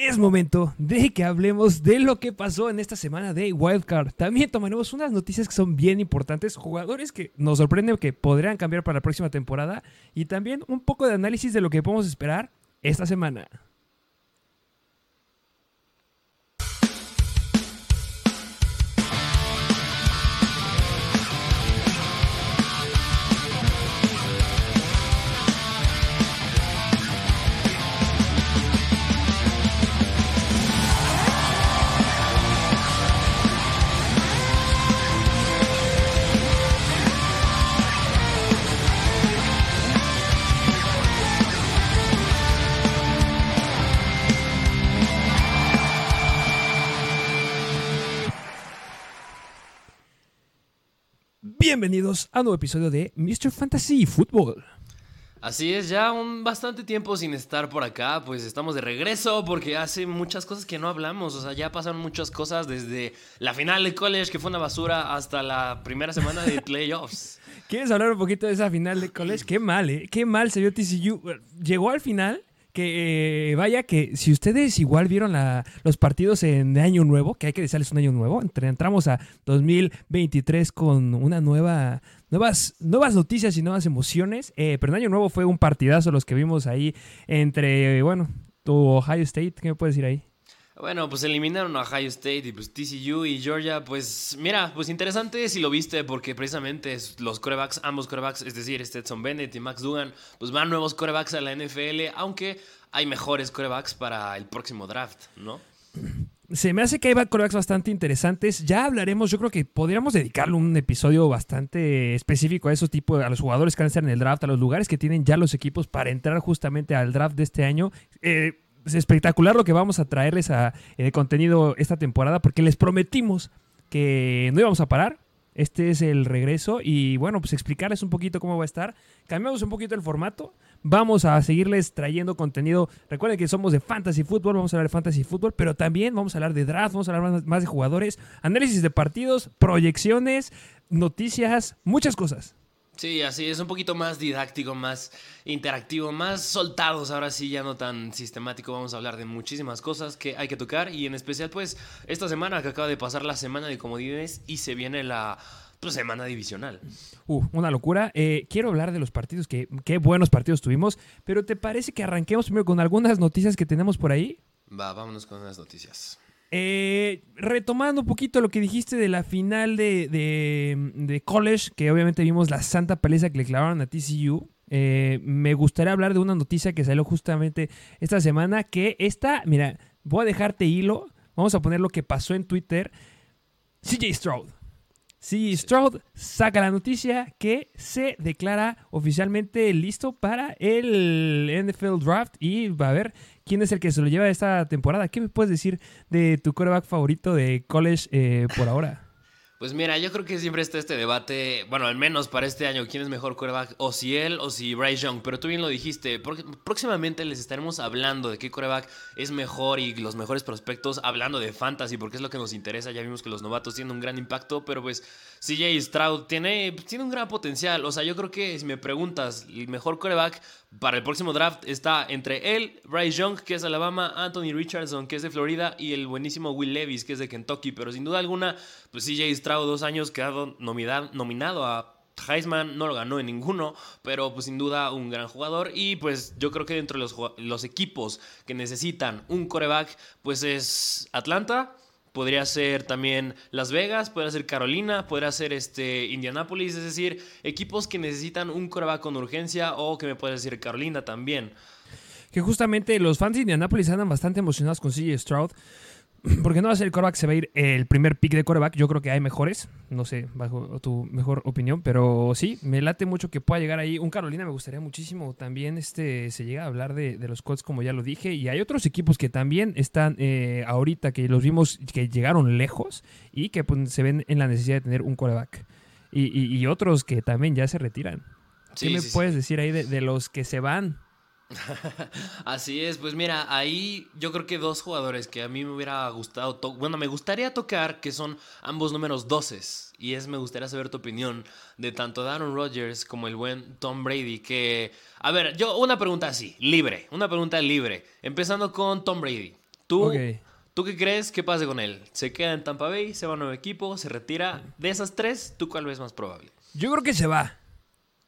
es momento de que hablemos de lo que pasó en esta semana de Wildcard. También tomaremos unas noticias que son bien importantes, jugadores que nos sorprenden que podrían cambiar para la próxima temporada y también un poco de análisis de lo que podemos esperar esta semana. Bienvenidos a un nuevo episodio de Mr. Fantasy Football. Así es, ya un bastante tiempo sin estar por acá, pues estamos de regreso porque hace muchas cosas que no hablamos, o sea, ya pasaron muchas cosas desde la final de college que fue una basura hasta la primera semana de playoffs. ¿Quieres hablar un poquito de esa final de college? Qué mal, ¿eh? Qué mal se vio TCU. Llegó al final que eh, vaya que si ustedes igual vieron los partidos en Año Nuevo, que hay que decirles un año nuevo, entramos a 2023 con una nueva, nuevas, nuevas noticias y nuevas emociones, eh, pero en Año Nuevo fue un partidazo los que vimos ahí entre, bueno, tu Ohio State, ¿qué me puedes decir ahí? Bueno, pues eliminaron a Ohio State y pues TCU y Georgia, pues mira, pues interesante si lo viste porque precisamente los corebacks, ambos corebacks, es decir, Stetson Bennett y Max Dugan, pues van nuevos corebacks a la NFL, aunque hay mejores corebacks para el próximo draft, ¿no? Se me hace que hay corebacks bastante interesantes. Ya hablaremos, yo creo que podríamos dedicarle un episodio bastante específico a esos tipos, a los jugadores que van a estar en el draft, a los lugares que tienen ya los equipos para entrar justamente al draft de este año. Eh, es espectacular lo que vamos a traerles a, eh, contenido esta temporada porque les prometimos que no íbamos a parar. Este es el regreso y bueno, pues explicarles un poquito cómo va a estar. Cambiamos un poquito el formato. Vamos a seguirles trayendo contenido. Recuerden que somos de Fantasy Football, vamos a hablar de Fantasy Football, pero también vamos a hablar de draft, vamos a hablar más de jugadores, análisis de partidos, proyecciones, noticias, muchas cosas. Sí, así es un poquito más didáctico, más interactivo, más soltados. Ahora sí, ya no tan sistemático. Vamos a hablar de muchísimas cosas que hay que tocar. Y en especial, pues, esta semana que acaba de pasar la semana de comodines y se viene la pues, semana divisional. Uh, una locura. Eh, quiero hablar de los partidos, que qué buenos partidos tuvimos. Pero ¿te parece que arranquemos primero con algunas noticias que tenemos por ahí? Va, vámonos con las noticias. Eh, retomando un poquito lo que dijiste de la final de, de, college, que obviamente vimos la santa paliza que le clavaron a TCU. Eh, me gustaría hablar de una noticia que salió justamente esta semana, que esta, mira, voy a dejarte hilo, vamos a poner lo que pasó en Twitter. CJ Stroud. CJ Stroud saca la noticia que se declara oficialmente listo para el NFL Draft y va a ver quién es el que se lo lleva esta temporada. ¿Qué me puedes decir de tu coreback favorito de college eh, por ahora? Pues mira, yo creo que siempre está este debate, bueno, al menos para este año, quién es mejor coreback, o si él o si Bryce Young, pero tú bien lo dijiste, porque próximamente les estaremos hablando de qué coreback es mejor y los mejores prospectos, hablando de fantasy, porque es lo que nos interesa, ya vimos que los novatos tienen un gran impacto, pero pues CJ Stroud tiene, tiene un gran potencial, o sea, yo creo que si me preguntas, el mejor coreback para el próximo draft está entre él, Bryce Young, que es Alabama, Anthony Richardson, que es de Florida, y el buenísimo Will Levis, que es de Kentucky, pero sin duda alguna, pues CJ Stroud dos años, quedado nominado a Heisman, no lo ganó en ninguno, pero pues sin duda un gran jugador. Y pues yo creo que dentro de los, los equipos que necesitan un coreback, pues es Atlanta. Podría ser también Las Vegas, podría ser Carolina, podría ser este Indianapolis, es decir, equipos que necesitan un coreback con urgencia o que me puede decir Carolina también. Que justamente los fans de Indianapolis andan bastante emocionados con CJ Stroud. Porque no va a ser el coreback, se va a ir el primer pick de coreback. Yo creo que hay mejores, no sé, bajo tu mejor opinión, pero sí, me late mucho que pueda llegar ahí. Un Carolina me gustaría muchísimo. También este, se llega a hablar de, los Colts, como ya lo dije, y hay otros equipos que también están eh, ahorita, que los vimos que llegaron lejos y que pues, se ven en la necesidad de tener un coreback. Y, otros que también ya se retiran. ¿Qué me puedes decir ahí de los que se van? Así es, pues mira, ahí yo creo que dos jugadores que a mí me hubiera gustado, bueno, me gustaría tocar, que son ambos números 12. Y es, me gustaría saber tu opinión de tanto Aaron Rodgers como el buen Tom Brady, que, a ver, yo una pregunta así, libre, una pregunta libre, empezando con Tom Brady. ¿Tú. ¿Tú qué crees que pase con él? ¿Se queda en Tampa Bay? ¿Se va a un nuevo equipo? ¿Se retira? De esas tres, ¿tú cuál ves más probable? Yo creo que se va.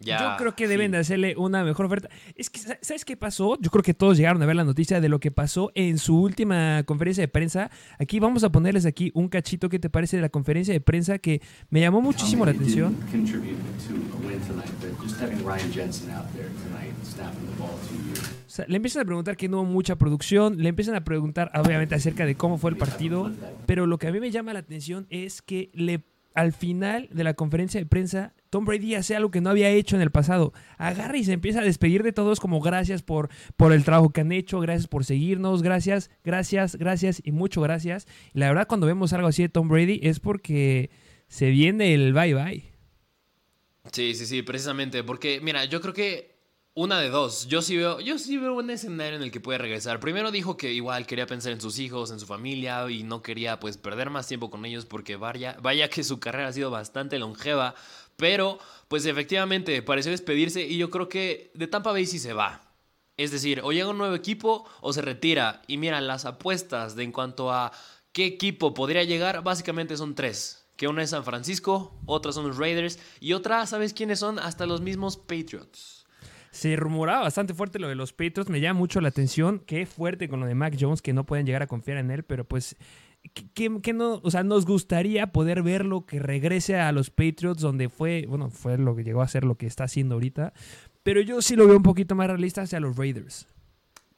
Ya, Yo creo que deben de hacerle una mejor oferta. Es que, sa- ¿sabes qué pasó? Yo creo que todos llegaron a ver la noticia de lo que pasó en su última conferencia de prensa. Aquí vamos a ponerles aquí un cachito que te parece de la conferencia de prensa que me llamó muchísimo la atención. O sea, le empiezan a preguntar que no hubo mucha producción, le empiezan a preguntar obviamente acerca de cómo fue el partido, pero lo que a mí me llama la atención es que le al final de la conferencia de prensa Tom Brady hace algo que no había hecho en el pasado. Agarra y se empieza a despedir de todos como gracias por, por el trabajo que han hecho, gracias por seguirnos, gracias, gracias, gracias y mucho gracias. Y la verdad cuando vemos algo así de Tom Brady es porque se viene el bye bye. Sí, sí, sí, precisamente. Porque, mira, yo creo que una de dos. Yo sí veo, yo sí veo un escenario en el que puede regresar. Primero dijo que igual quería pensar en sus hijos, en su familia y no quería pues perder más tiempo con ellos porque vaya, vaya que su carrera ha sido bastante longeva. Pero, pues efectivamente, pareció despedirse y yo creo que de Tampa Bay sí se va. Es decir, o llega un nuevo equipo o se retira. Y mira, las apuestas de en cuanto a qué equipo podría llegar, básicamente son tres. Que una es San Francisco, otra son los Raiders y otra, ¿sabes quiénes son? Hasta los mismos Patriots. Se rumoraba bastante fuerte lo de los Patriots. Me llama mucho la atención. Qué fuerte con lo de Mac Jones, que no pueden llegar a confiar en él, pero pues. Que, que- no, o sea, nos gustaría poder verlo que regrese a los Patriots, donde fue, bueno, fue lo que llegó a ser lo que está haciendo ahorita. Pero yo sí lo veo un poquito más realista hacia los Raiders.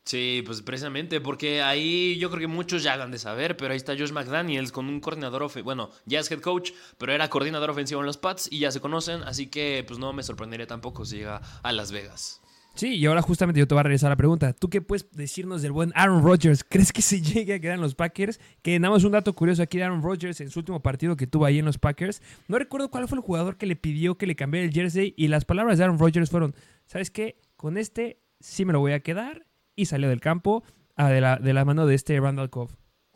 Sí, pues precisamente, porque ahí yo creo que muchos ya han de saber, pero ahí está Josh McDaniels con un coordinador ofensivo, bueno, ya es head coach, pero era coordinador ofensivo en los Pats y ya se conocen, así que pues no me sorprendería tampoco si llega a Las Vegas. Sí, y ahora justamente yo te voy a regresar a la pregunta. ¿Tú qué puedes decirnos del buen Aaron Rodgers? ¿Crees que se llegue a quedar en los Packers? Que nada un dato curioso aquí de Aaron Rodgers en su último partido que tuvo ahí en los Packers. No recuerdo cuál fue el jugador que le pidió que le cambiara el jersey y las palabras de Aaron Rodgers fueron, ¿sabes qué? Con este sí me lo voy a quedar y salió del campo ah, de, la, de la mano de este Randall Cobb.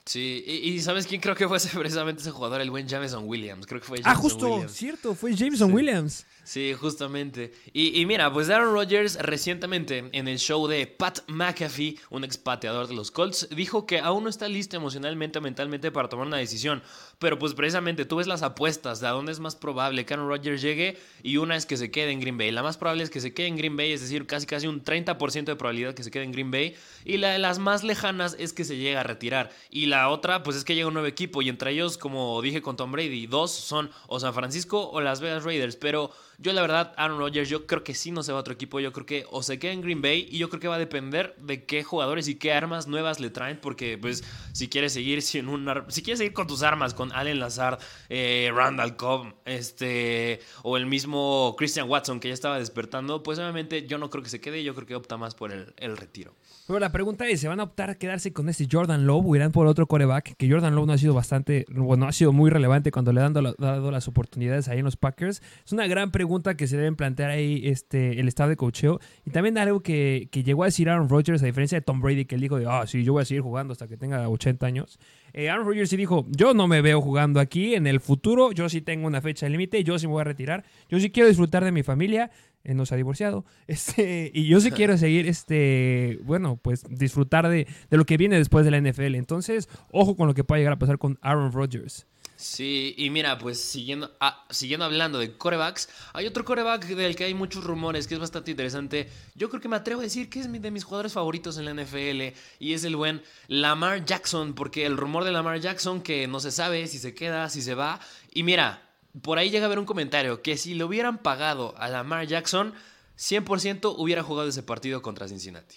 Sí, y, y ¿sabes quién creo que fue ese- precisamente ese jugador? El buen Jameson Williams, creo que fue Ah, Jameson justo, Williams. cierto, fue Jameson Sí. Williams. Sí, justamente. Y, y mira, pues Aaron Rodgers recientemente en el show de Pat McAfee, un expateador de los Colts, dijo que aún no está listo emocionalmente o mentalmente para tomar una decisión. Pero pues precisamente tú ves las apuestas de a dónde es más probable que Aaron Rodgers llegue y una es que se quede en Green Bay. La más probable es que se quede en Green Bay, es decir, casi casi un 30% de probabilidad que se quede en Green Bay. Y la de las más lejanas es que se llegue a retirar. Y la otra pues es que llega un nuevo equipo y entre ellos, como dije con Tom Brady, dos son o San Francisco o Las Vegas Raiders. Pero yo la verdad, Aaron Rodgers, yo creo que sí no se va a otro equipo. Yo creo que o se queda en Green Bay y yo creo que va a depender de qué jugadores y qué armas nuevas le traen. Porque pues si quieres seguir sin un si quieres seguir con tus armas, con Allen Lazard, eh, Randall Cobb, este o el mismo Christian Watson que ya estaba despertando, pues obviamente yo no creo que se quede. Yo creo que opta más por el retiro. Pero la pregunta es, ¿se van a optar a quedarse con este Jordan Love o irán por otro coreback? Que Jordan Love no ha sido bastante, bueno, ha sido muy relevante cuando le han dado, las oportunidades ahí en los Packers. Es una gran pregunta que se deben plantear ahí este, el estado de cocheo. Y también algo que, que llegó a decir Aaron Rodgers, a diferencia de Tom Brady, que él dijo ah, sí, yo voy a seguir jugando hasta que tenga 80 años. Eh, Aaron Rodgers sí dijo, yo no me veo jugando aquí en el futuro, yo sí tengo una fecha límite, yo sí me voy a retirar, yo sí quiero disfrutar de mi familia, eh, no se ha divorciado, este, y yo sí quiero seguir, este, bueno, pues disfrutar de, de lo que viene después de la NFL. Entonces, ojo con lo que pueda llegar a pasar con Aaron Rodgers. Sí, y mira, pues siguiendo, ah, siguiendo hablando de corebacks, hay otro coreback del que hay muchos rumores que es bastante interesante. Yo creo que me atrevo a decir que es de mis jugadores favoritos en la NFL y es el buen Lamar Jackson, porque el rumor de Lamar Jackson que no se sabe si se queda, si se va. Y mira, por ahí llega a haber un comentario que si le hubieran pagado a Lamar Jackson, 100% hubiera jugado ese partido contra Cincinnati.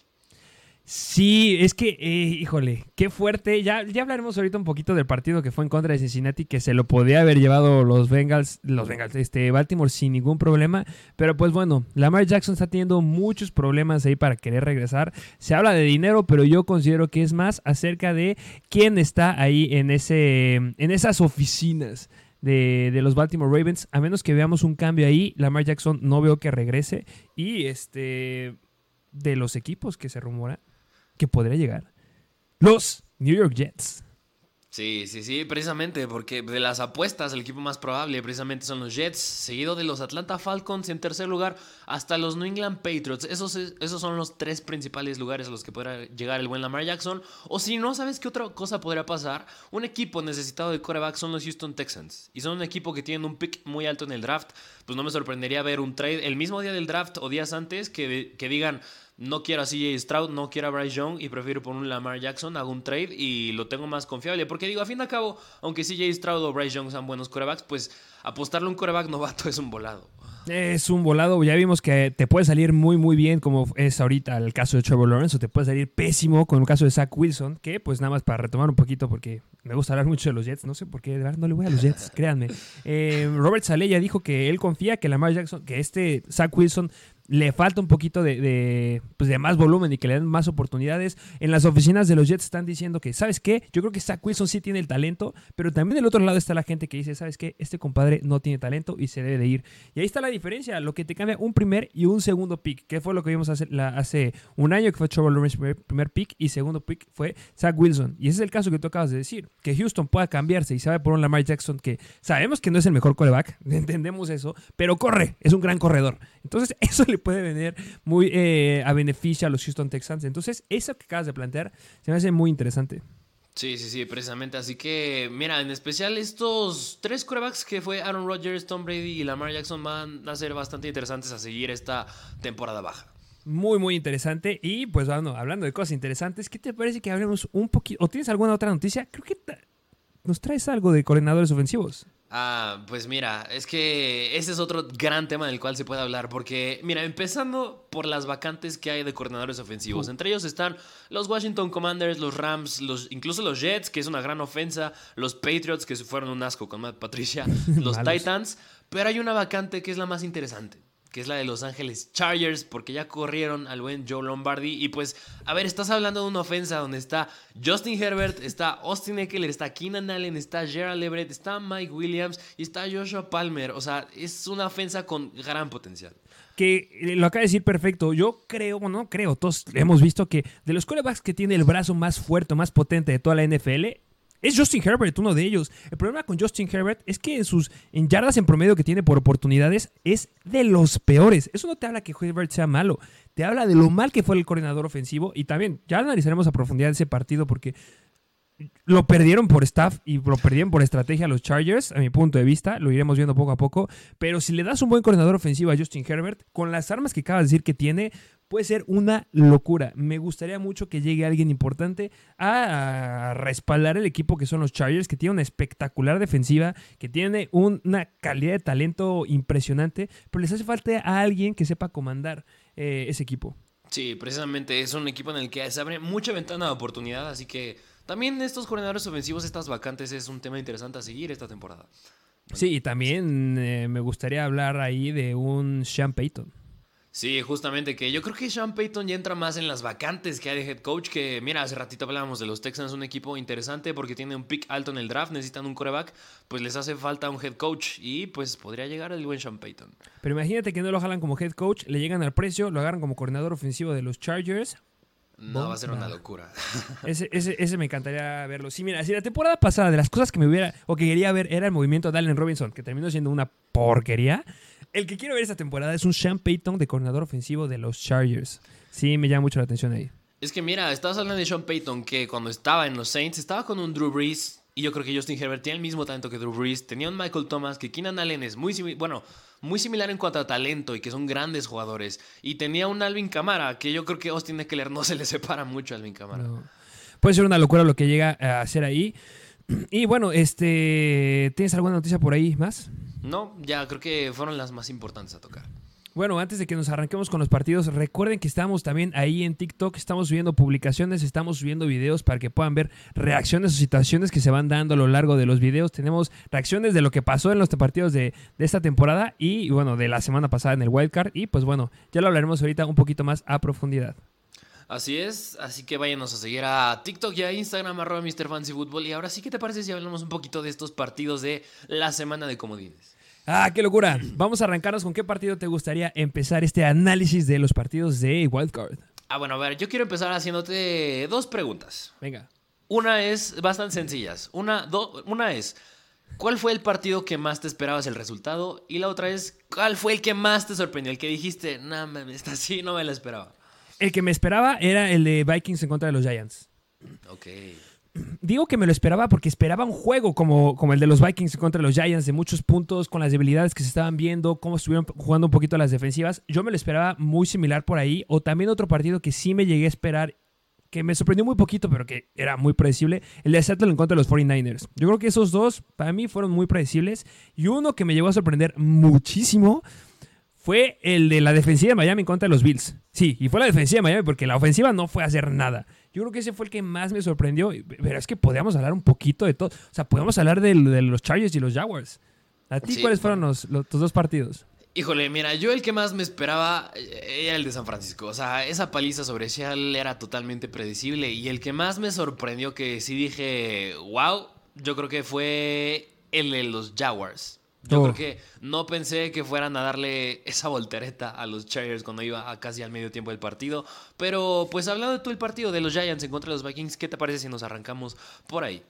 Sí, es que, eh, híjole, qué fuerte. Ya, ya hablaremos ahorita un poquito del partido que fue en contra de Cincinnati, que se lo podía haber llevado los Bengals, los Bengals, este, Baltimore sin ningún problema. Pero pues bueno, Lamar Jackson está teniendo muchos problemas ahí para querer regresar. Se habla de dinero, pero yo considero que es más acerca de quién está ahí en, ese, en esas oficinas. De, de los Baltimore Ravens, a menos que veamos un cambio ahí, Lamar Jackson no veo que regrese. Y este de los equipos que se rumora que podría llegar. Los New York Jets. Sí, sí, sí, precisamente, porque de las apuestas el equipo más probable precisamente son los Jets, seguido de los Atlanta Falcons en tercer lugar, hasta los New England Patriots. Esos, esos son los tres principales lugares a los que podrá llegar el buen Lamar Jackson. O si no, ¿sabes qué otra cosa podría pasar? Un equipo necesitado de coreback son los Houston Texans. Y son un equipo que tiene un pick muy alto en el draft. Pues no me sorprendería ver un trade el mismo día del draft o días antes que, que digan no quiero a CJ Stroud, no quiero a Bryce Young y prefiero poner un Lamar Jackson, hago un trade y lo tengo más confiable. Porque digo, a fin de cabo, aunque CJ Stroud o Bryce Young sean buenos corebacks, pues apostarle un coreback novato es un volado. Es un volado, ya vimos que te puede salir muy muy bien como es ahorita el caso de Trevor Lawrence o te puede salir pésimo con el caso de Zach Wilson, que pues nada más para retomar un poquito porque me gusta hablar mucho de los Jets, no sé por qué, de verdad no le voy a los Jets, créanme. Eh, Robert Saleh ya dijo que él confía que Lamar Jackson, que este Zach Wilson le falta un poquito de, pues de, más volumen y que le den más oportunidades. En las oficinas de los Jets están diciendo que, ¿sabes qué? Yo creo que Zach Wilson sí tiene el talento, pero también del otro lado está la gente que dice, ¿sabes qué? Este compadre no tiene talento y se debe de ir. Y ahí está la diferencia, lo que te cambia un primer y un segundo pick, que fue lo que vimos hace, un año, que fue Trevor Lawrence primer, primer, pick y segundo pick fue Zach Wilson. Y ese es el caso que tú acabas de decir, que Houston pueda cambiarse y sabe por un Lamar Jackson que sabemos que no es el mejor coreback, entendemos eso, pero corre, es un gran corredor. Entonces eso le puede venir muy eh, a beneficio a los Houston Texans. Entonces, eso que acabas de plantear se me hace muy interesante. Sí, sí, sí, precisamente. Así que, mira, en especial estos tres quarterbacks que fue Aaron Rodgers, Tom Brady y Lamar Jackson van a ser bastante interesantes a seguir esta temporada baja. Muy, muy interesante. Y pues bueno, hablando de cosas interesantes, ¿qué te parece que hablemos un poquito? ¿O tienes alguna otra noticia? Creo que nos traes algo de coordinadores ofensivos. Ah, pues mira, es que ese es otro gran tema del cual se puede hablar, porque mira, empezando por las vacantes que hay de coordinadores ofensivos, entre ellos están los Washington Commanders, los Rams, los, incluso los Jets, que es una gran ofensa, los Patriots, que se fueron un asco con Matt Patricia, los Titans, pero hay una vacante que es la más interesante que es la de Los Ángeles Chargers, porque ya corrieron al buen Joe Lombardi. Y pues, a ver, estás hablando de una ofensa donde está Justin Herbert, está Austin Eckler, está Keenan Allen, está Gerald Everett, está Mike Williams y está Joshua Palmer. O sea, es una ofensa con gran potencial. Que eh, lo acaba de decir perfecto. Yo creo, bueno, creo, todos hemos visto que de los quarterbacks que tiene el brazo más fuerte, más potente de toda la NFL, es Justin Herbert, uno de ellos. El problema con Justin Herbert es que en sus en yardas en promedio que tiene por oportunidades es de los peores. Eso no te habla que Herbert sea malo, te habla de lo mal que fue el coordinador ofensivo y también ya analizaremos a profundidad ese partido porque lo perdieron por staff y lo perdieron por estrategia los Chargers, a mi punto de vista, lo iremos viendo poco a poco, pero si le das un buen coordinador ofensivo a Justin Herbert, con las armas que acabas de decir que tiene, puede ser una locura. Me gustaría mucho que llegue alguien importante a respaldar el equipo que son los Chargers, que tiene una espectacular defensiva, que tiene una calidad de talento impresionante, pero les hace falta a alguien que sepa comandar eh, ese equipo. Sí, precisamente es un equipo en el que se abre mucha ventana de oportunidad, así que también estos coordinadores ofensivos, estas vacantes, es un tema interesante a seguir esta temporada. Sí, y también eh, me gustaría hablar ahí de un Sean Payton. Sí, justamente que yo creo que Sean Payton ya entra más en las vacantes que hay de head coach. Que mira, hace ratito hablábamos de los Texans, un equipo interesante porque tiene un pick alto en el draft, necesitan un coreback, pues les hace falta un head coach y pues podría llegar el buen Sean Payton. Pero imagínate que no lo jalan como head coach, le llegan al precio, lo agarran como coordinador ofensivo de los Chargers. No, va a ser una locura. Ese, ese, ese, me encantaría verlo. Sí, mira, si la temporada pasada de las cosas que me hubiera o que quería ver era el movimiento de Allen Robinson, que terminó siendo una porquería el que quiero ver esta temporada es un Sean Payton de coordinador ofensivo de los Chargers. Sí, me llama mucho la atención ahí. Es que mira, estabas hablando de Sean Payton que cuando estaba en los Saints estaba con un Drew Brees y yo creo que Justin Herbert tiene el mismo talento que Drew Brees. Tenía un Michael Thomas que Keenan Allen es muy bueno, muy similar en cuanto a talento y que son grandes jugadores. Y tenía un Alvin Kamara que yo creo que Austin Eckler no se le separa mucho a Alvin Kamara. Puede ser una locura lo que llega a hacer ahí. Y bueno, este, ¿tienes alguna noticia por ahí más? No, ya creo que fueron las más importantes a tocar. Bueno, antes de que nos arranquemos con los partidos, recuerden que estamos también ahí en TikTok, estamos subiendo publicaciones, estamos subiendo videos para que puedan ver reacciones o situaciones que se van dando a lo largo de los videos. Tenemos reacciones de lo que pasó en los partidos de, esta temporada y bueno, de la semana pasada en el Wildcard. Y pues bueno, ya lo hablaremos ahorita un poquito más a profundidad. Así es, así que váyanos a seguir a TikTok y a Instagram, arroba MrFancyFootball. Y ahora sí, ¿qué te parece si hablamos un poquito de estos partidos de la semana de comodines? Ah, qué locura. Vamos a arrancarnos con qué partido te gustaría empezar este análisis de los partidos de Wildcard. Ah, bueno, a ver, yo quiero empezar haciéndote dos preguntas. Venga. Una es bastante sencillas. Una, do- una es, ¿cuál fue el partido que más te esperabas el resultado? Y la otra es, ¿cuál fue el que más te sorprendió? El que dijiste, no mames, esta sí no me la esperaba. El que me esperaba era el de Vikings en contra de los Giants. Ok. Digo que me lo esperaba porque esperaba un juego como, como el de los Vikings contra los Giants, de muchos puntos, con las debilidades que se estaban viendo, cómo estuvieron jugando un poquito las defensivas. Yo me lo esperaba muy similar por ahí. O también otro partido que sí me llegué a esperar, que me sorprendió muy poquito, pero que era muy predecible, el de Seattle en contra de los 49ers. Yo creo que esos dos, para mí, fueron muy predecibles. Y uno que me llegó a sorprender muchísimo fue el de la defensiva de Miami en contra de los Bills. Sí, y fue la defensiva de Miami porque la ofensiva no fue a hacer nada. Yo creo que ese fue el que más me sorprendió. Pero es que podíamos hablar un poquito de todo. O sea, podíamos hablar de, de los Chargers y los Jaguars. ¿A ti Sí, cuáles fueron los, los- tus dos partidos? Híjole, mira, yo el que más me esperaba eh, era el de San Francisco. O sea, esa paliza sobre Seattle era totalmente predecible. Y el que más me sorprendió que sí dije, wow, yo creo que fue el de los Jaguars. Yo Oh. creo que no pensé que fueran a darle esa voltereta a los Chargers cuando iba a casi al medio tiempo del partido. Pero pues hablando de todo el partido de los Giants en contra de los Vikings, ¿qué te parece si nos arrancamos por ahí?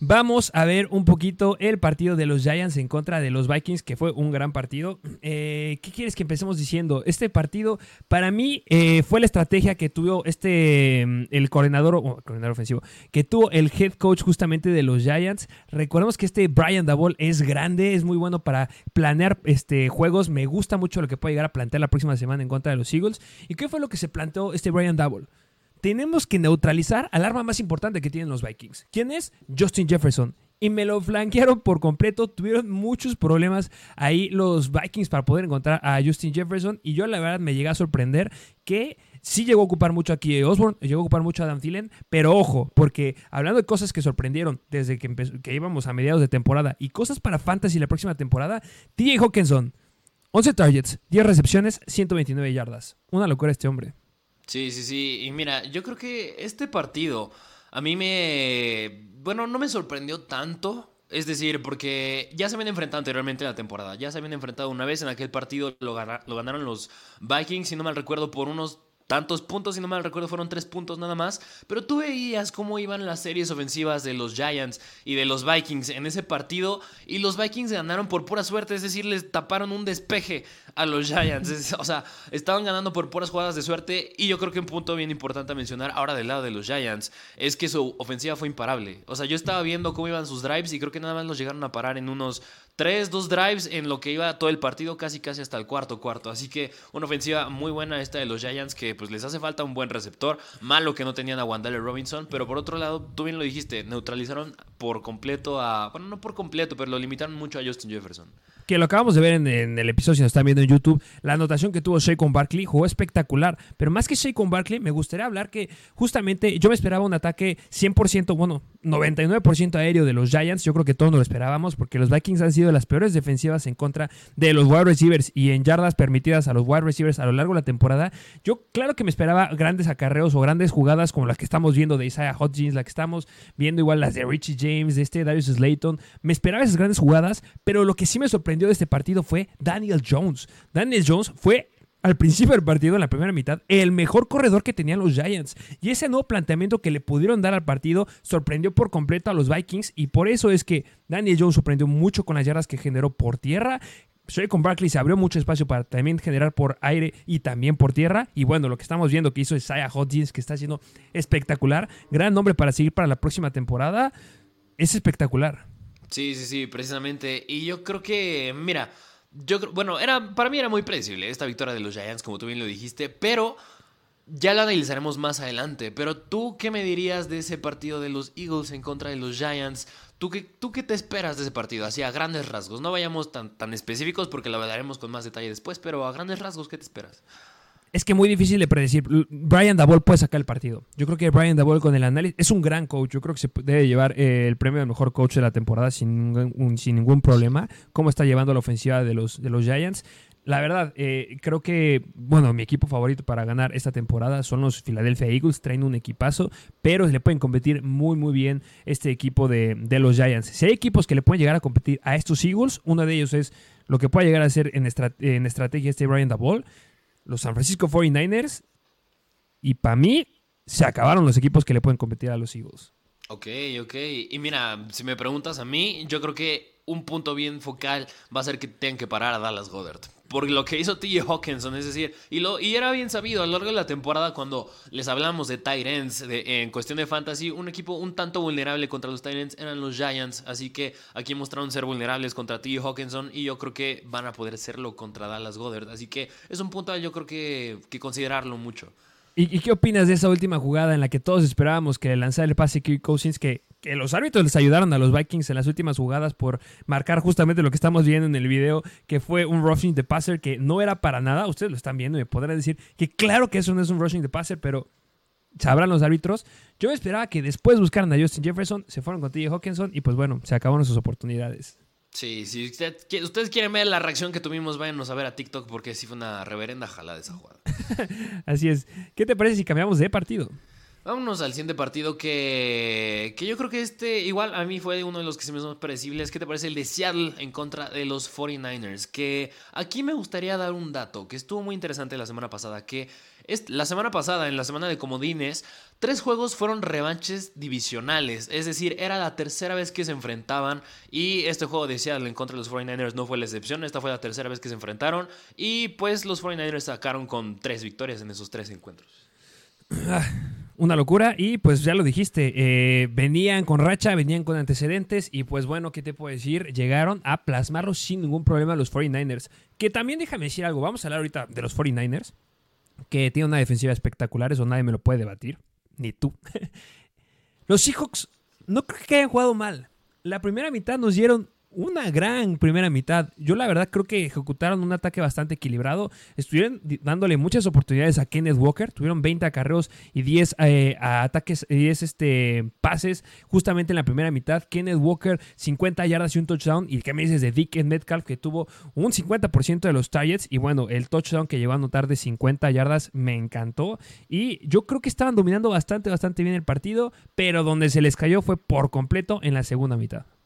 Vamos a ver un poquito el partido de los Giants en contra de los Vikings, que fue un gran partido. Eh, ¿Qué quieres que empecemos diciendo? Este partido, para mí, eh, fue la estrategia que tuvo este, mm, el coordinador, coordinador ofensivo, que tuvo el head coach justamente de los Giants. Recordemos que este Brian Dabol es grande, es muy bueno para planear este, juegos. Me gusta mucho lo que puede llegar a plantear la próxima semana en contra de los Eagles. ¿Y qué fue lo que se planteó este Brian Dabol? Tenemos que neutralizar al arma más importante que tienen los Vikings. ¿Quién es? Justin Jefferson. Y me lo flanquearon por completo. Tuvieron muchos problemas ahí los Vikings para poder encontrar a Justin Jefferson. Y yo la verdad me llegué a sorprender que sí llegó a ocupar mucho aquí Osborne, llegó a ocupar mucho a Adam Thielen. Pero ojo, porque hablando de cosas que sorprendieron desde que, empezó- que íbamos a mediados de temporada y cosas para Fantasy la próxima temporada, TJ Hawkinson. 11 targets, 10 recepciones, 129 yardas. Una locura este hombre. Sí, sí, sí. Y mira, yo creo que este partido a mí me... Bueno, no me sorprendió tanto. Es decir, porque ya se habían enfrentado anteriormente en la temporada. Ya se habían enfrentado una vez en aquel partido. Lo, lo ganaron los Vikings, si no mal recuerdo, por unos tantos puntos. Si no mal recuerdo, fueron tres puntos nada más. Pero tú veías cómo iban las series ofensivas de los Giants y de los Vikings en ese partido. Y los Vikings ganaron por pura suerte. Es decir, les taparon un despeje a los Giants. O sea, estaban ganando por puras jugadas de suerte. Y yo creo que un punto bien importante a mencionar ahora del lado de los Giants es que su ofensiva fue imparable. O sea, yo estaba viendo cómo iban sus drives y creo que nada más los llegaron a parar en unos 3, 2 drives en lo que iba todo el partido, casi casi hasta el cuarto cuarto. Así que una ofensiva muy buena esta de los Giants que pues les hace falta un buen receptor. Malo que no tenían a Wandale Robinson, pero por otro lado, tú bien lo dijiste, neutralizaron por completo a... Bueno, no por completo, pero lo limitaron mucho a Justin Jefferson. Que lo acabamos de ver en, el episodio, si nos están viendo en YouTube, la anotación que tuvo Shea con Barkley jugó espectacular. Pero más que Shea con Barkley, me gustaría hablar que justamente yo me esperaba un ataque 100%, bueno, 99% aéreo de los Giants. Yo creo que todos nos lo esperábamos porque los Vikings han sido las peores defensivas en contra de los wide receivers y en yardas permitidas a los wide receivers a lo largo de la temporada. Yo, claro que me esperaba grandes acarreos o grandes jugadas como las que estamos viendo de Isaiah Hodgins, la que estamos viendo igual las de Richie James, de este Darius Slayton. Me esperaba esas grandes jugadas, pero lo que sí me sorprendió de este partido fue Daniel Jones. Daniel Jones fue al principio del partido, en la primera mitad, el mejor corredor que tenían los Giants. Y ese nuevo planteamiento que le pudieron dar al partido sorprendió por completo a los Vikings. Y por eso es que Daniel Jones sorprendió mucho con las yardas que generó por tierra. con Barkley se abrió mucho espacio para también generar por aire y también por tierra. Y bueno, lo que estamos viendo que hizo Isaiah Hodgins, que está haciendo espectacular. Gran nombre para seguir para la próxima temporada. Es espectacular. Sí, sí, sí, precisamente. Y yo creo que, mira, yo bueno, era, para mí era muy predecible esta victoria de los Giants, como tú bien lo dijiste, pero ya la analizaremos más adelante. Pero tú, ¿qué me dirías de ese partido de los Eagles en contra de los Giants? ¿Tú qué, tú qué te esperas de ese partido? Así a grandes rasgos. No vayamos tan, tan específicos porque lo hablaremos con más detalle después, pero a grandes rasgos, ¿qué te esperas? Es que muy difícil de predecir. Brian Dabol puede sacar el partido. Yo creo que Brian Dabol con el análisis es un gran coach. Yo creo que se debe llevar eh, el premio de mejor coach de la temporada sin ningún, sin ningún problema. Cómo está llevando la ofensiva de los, de los Giants. La verdad, eh, creo que, bueno, mi equipo favorito para ganar esta temporada son los Philadelphia Eagles. Traen un equipazo, pero le pueden competir muy, muy bien este equipo de, de los Giants. Si hay equipos que le pueden llegar a competir a estos Eagles, uno de ellos es lo que puede llegar a ser en, en estrategia este Brian Dabol los San Francisco 49ers. Y para mí, se acabaron los equipos que le pueden competir a los Eagles. Ok, ok. Y mira, si me preguntas a mí, yo creo que un punto bien focal va a ser que tengan que parar a Dallas Goddard. Por lo que hizo T.J. Hawkinson, es decir, y, lo, y era bien sabido a lo largo de la temporada cuando les hablamos de tight ends en cuestión de fantasy, un equipo un tanto vulnerable contra los ends eran los Giants, así que aquí mostraron ser vulnerables contra T.J. Hawkinson y yo creo que van a poder serlo contra Dallas Goddard, así que es un punto yo creo que, que considerarlo mucho. ¿Y, qué opinas de esa última jugada en la que todos esperábamos que lanzara el pase Kirk Cousins, que, los árbitros les ayudaron a los Vikings en las últimas jugadas por marcar justamente lo que estamos viendo en el video, que fue un rushing de passer que no era para nada, ustedes lo están viendo y me podrán decir que claro que eso no es un rushing de passer, pero sabrán los árbitros. Yo esperaba que después buscaran a Justin Jefferson, se fueron con TJ Hawkinson y pues bueno, se acabaron sus oportunidades. Sí, si ustedes quieren ver la reacción que tuvimos, váyanos a ver a TikTok porque sí fue una reverenda jalada esa jugada. Así es. ¿Qué te parece si cambiamos de partido? Vámonos al siguiente partido que, que yo creo que este igual a mí fue uno de los que se me son predecibles. ¿Qué te parece el de Seattle en contra de los 49ers? Que aquí me gustaría dar un dato que estuvo muy interesante la semana pasada, que la semana pasada, en la semana de comodines, tres juegos fueron revanches divisionales. Es decir, era la tercera vez que se enfrentaban. Y este juego de Seattle en contra de los 49ers no fue la excepción. Esta fue la tercera vez que se enfrentaron. Y pues los 49ers sacaron con tres victorias en esos tres encuentros. Ah, una locura y pues ya lo dijiste, eh, venían con racha, venían con antecedentes y pues bueno, ¿qué te puedo decir? Llegaron a plasmarlo sin ningún problema los 49ers. Que también déjame decir algo, vamos a hablar ahorita de los 49ers que tiene una defensiva espectacular, eso nadie me lo puede debatir, ni tú. Los Seahawks no creo que hayan jugado mal. La primera mitad nos dieron una gran primera mitad. Yo la verdad creo que ejecutaron un ataque bastante equilibrado. Estuvieron dándole muchas oportunidades a Kenneth Walker. Tuvieron 20 acarreos y 10 eh, ataques, 10 este, pases justamente en la primera mitad. Kenneth Walker 50 yardas y un touchdown. ¿Y qué me dices de Dick Metcalf que tuvo un 50% de los targets? Y bueno, el touchdown que llegó a anotar de 50 yardas me encantó. Y yo creo que estaban dominando bastante, bastante bien el partido. Pero donde se les cayó fue por completo en la segunda mitad.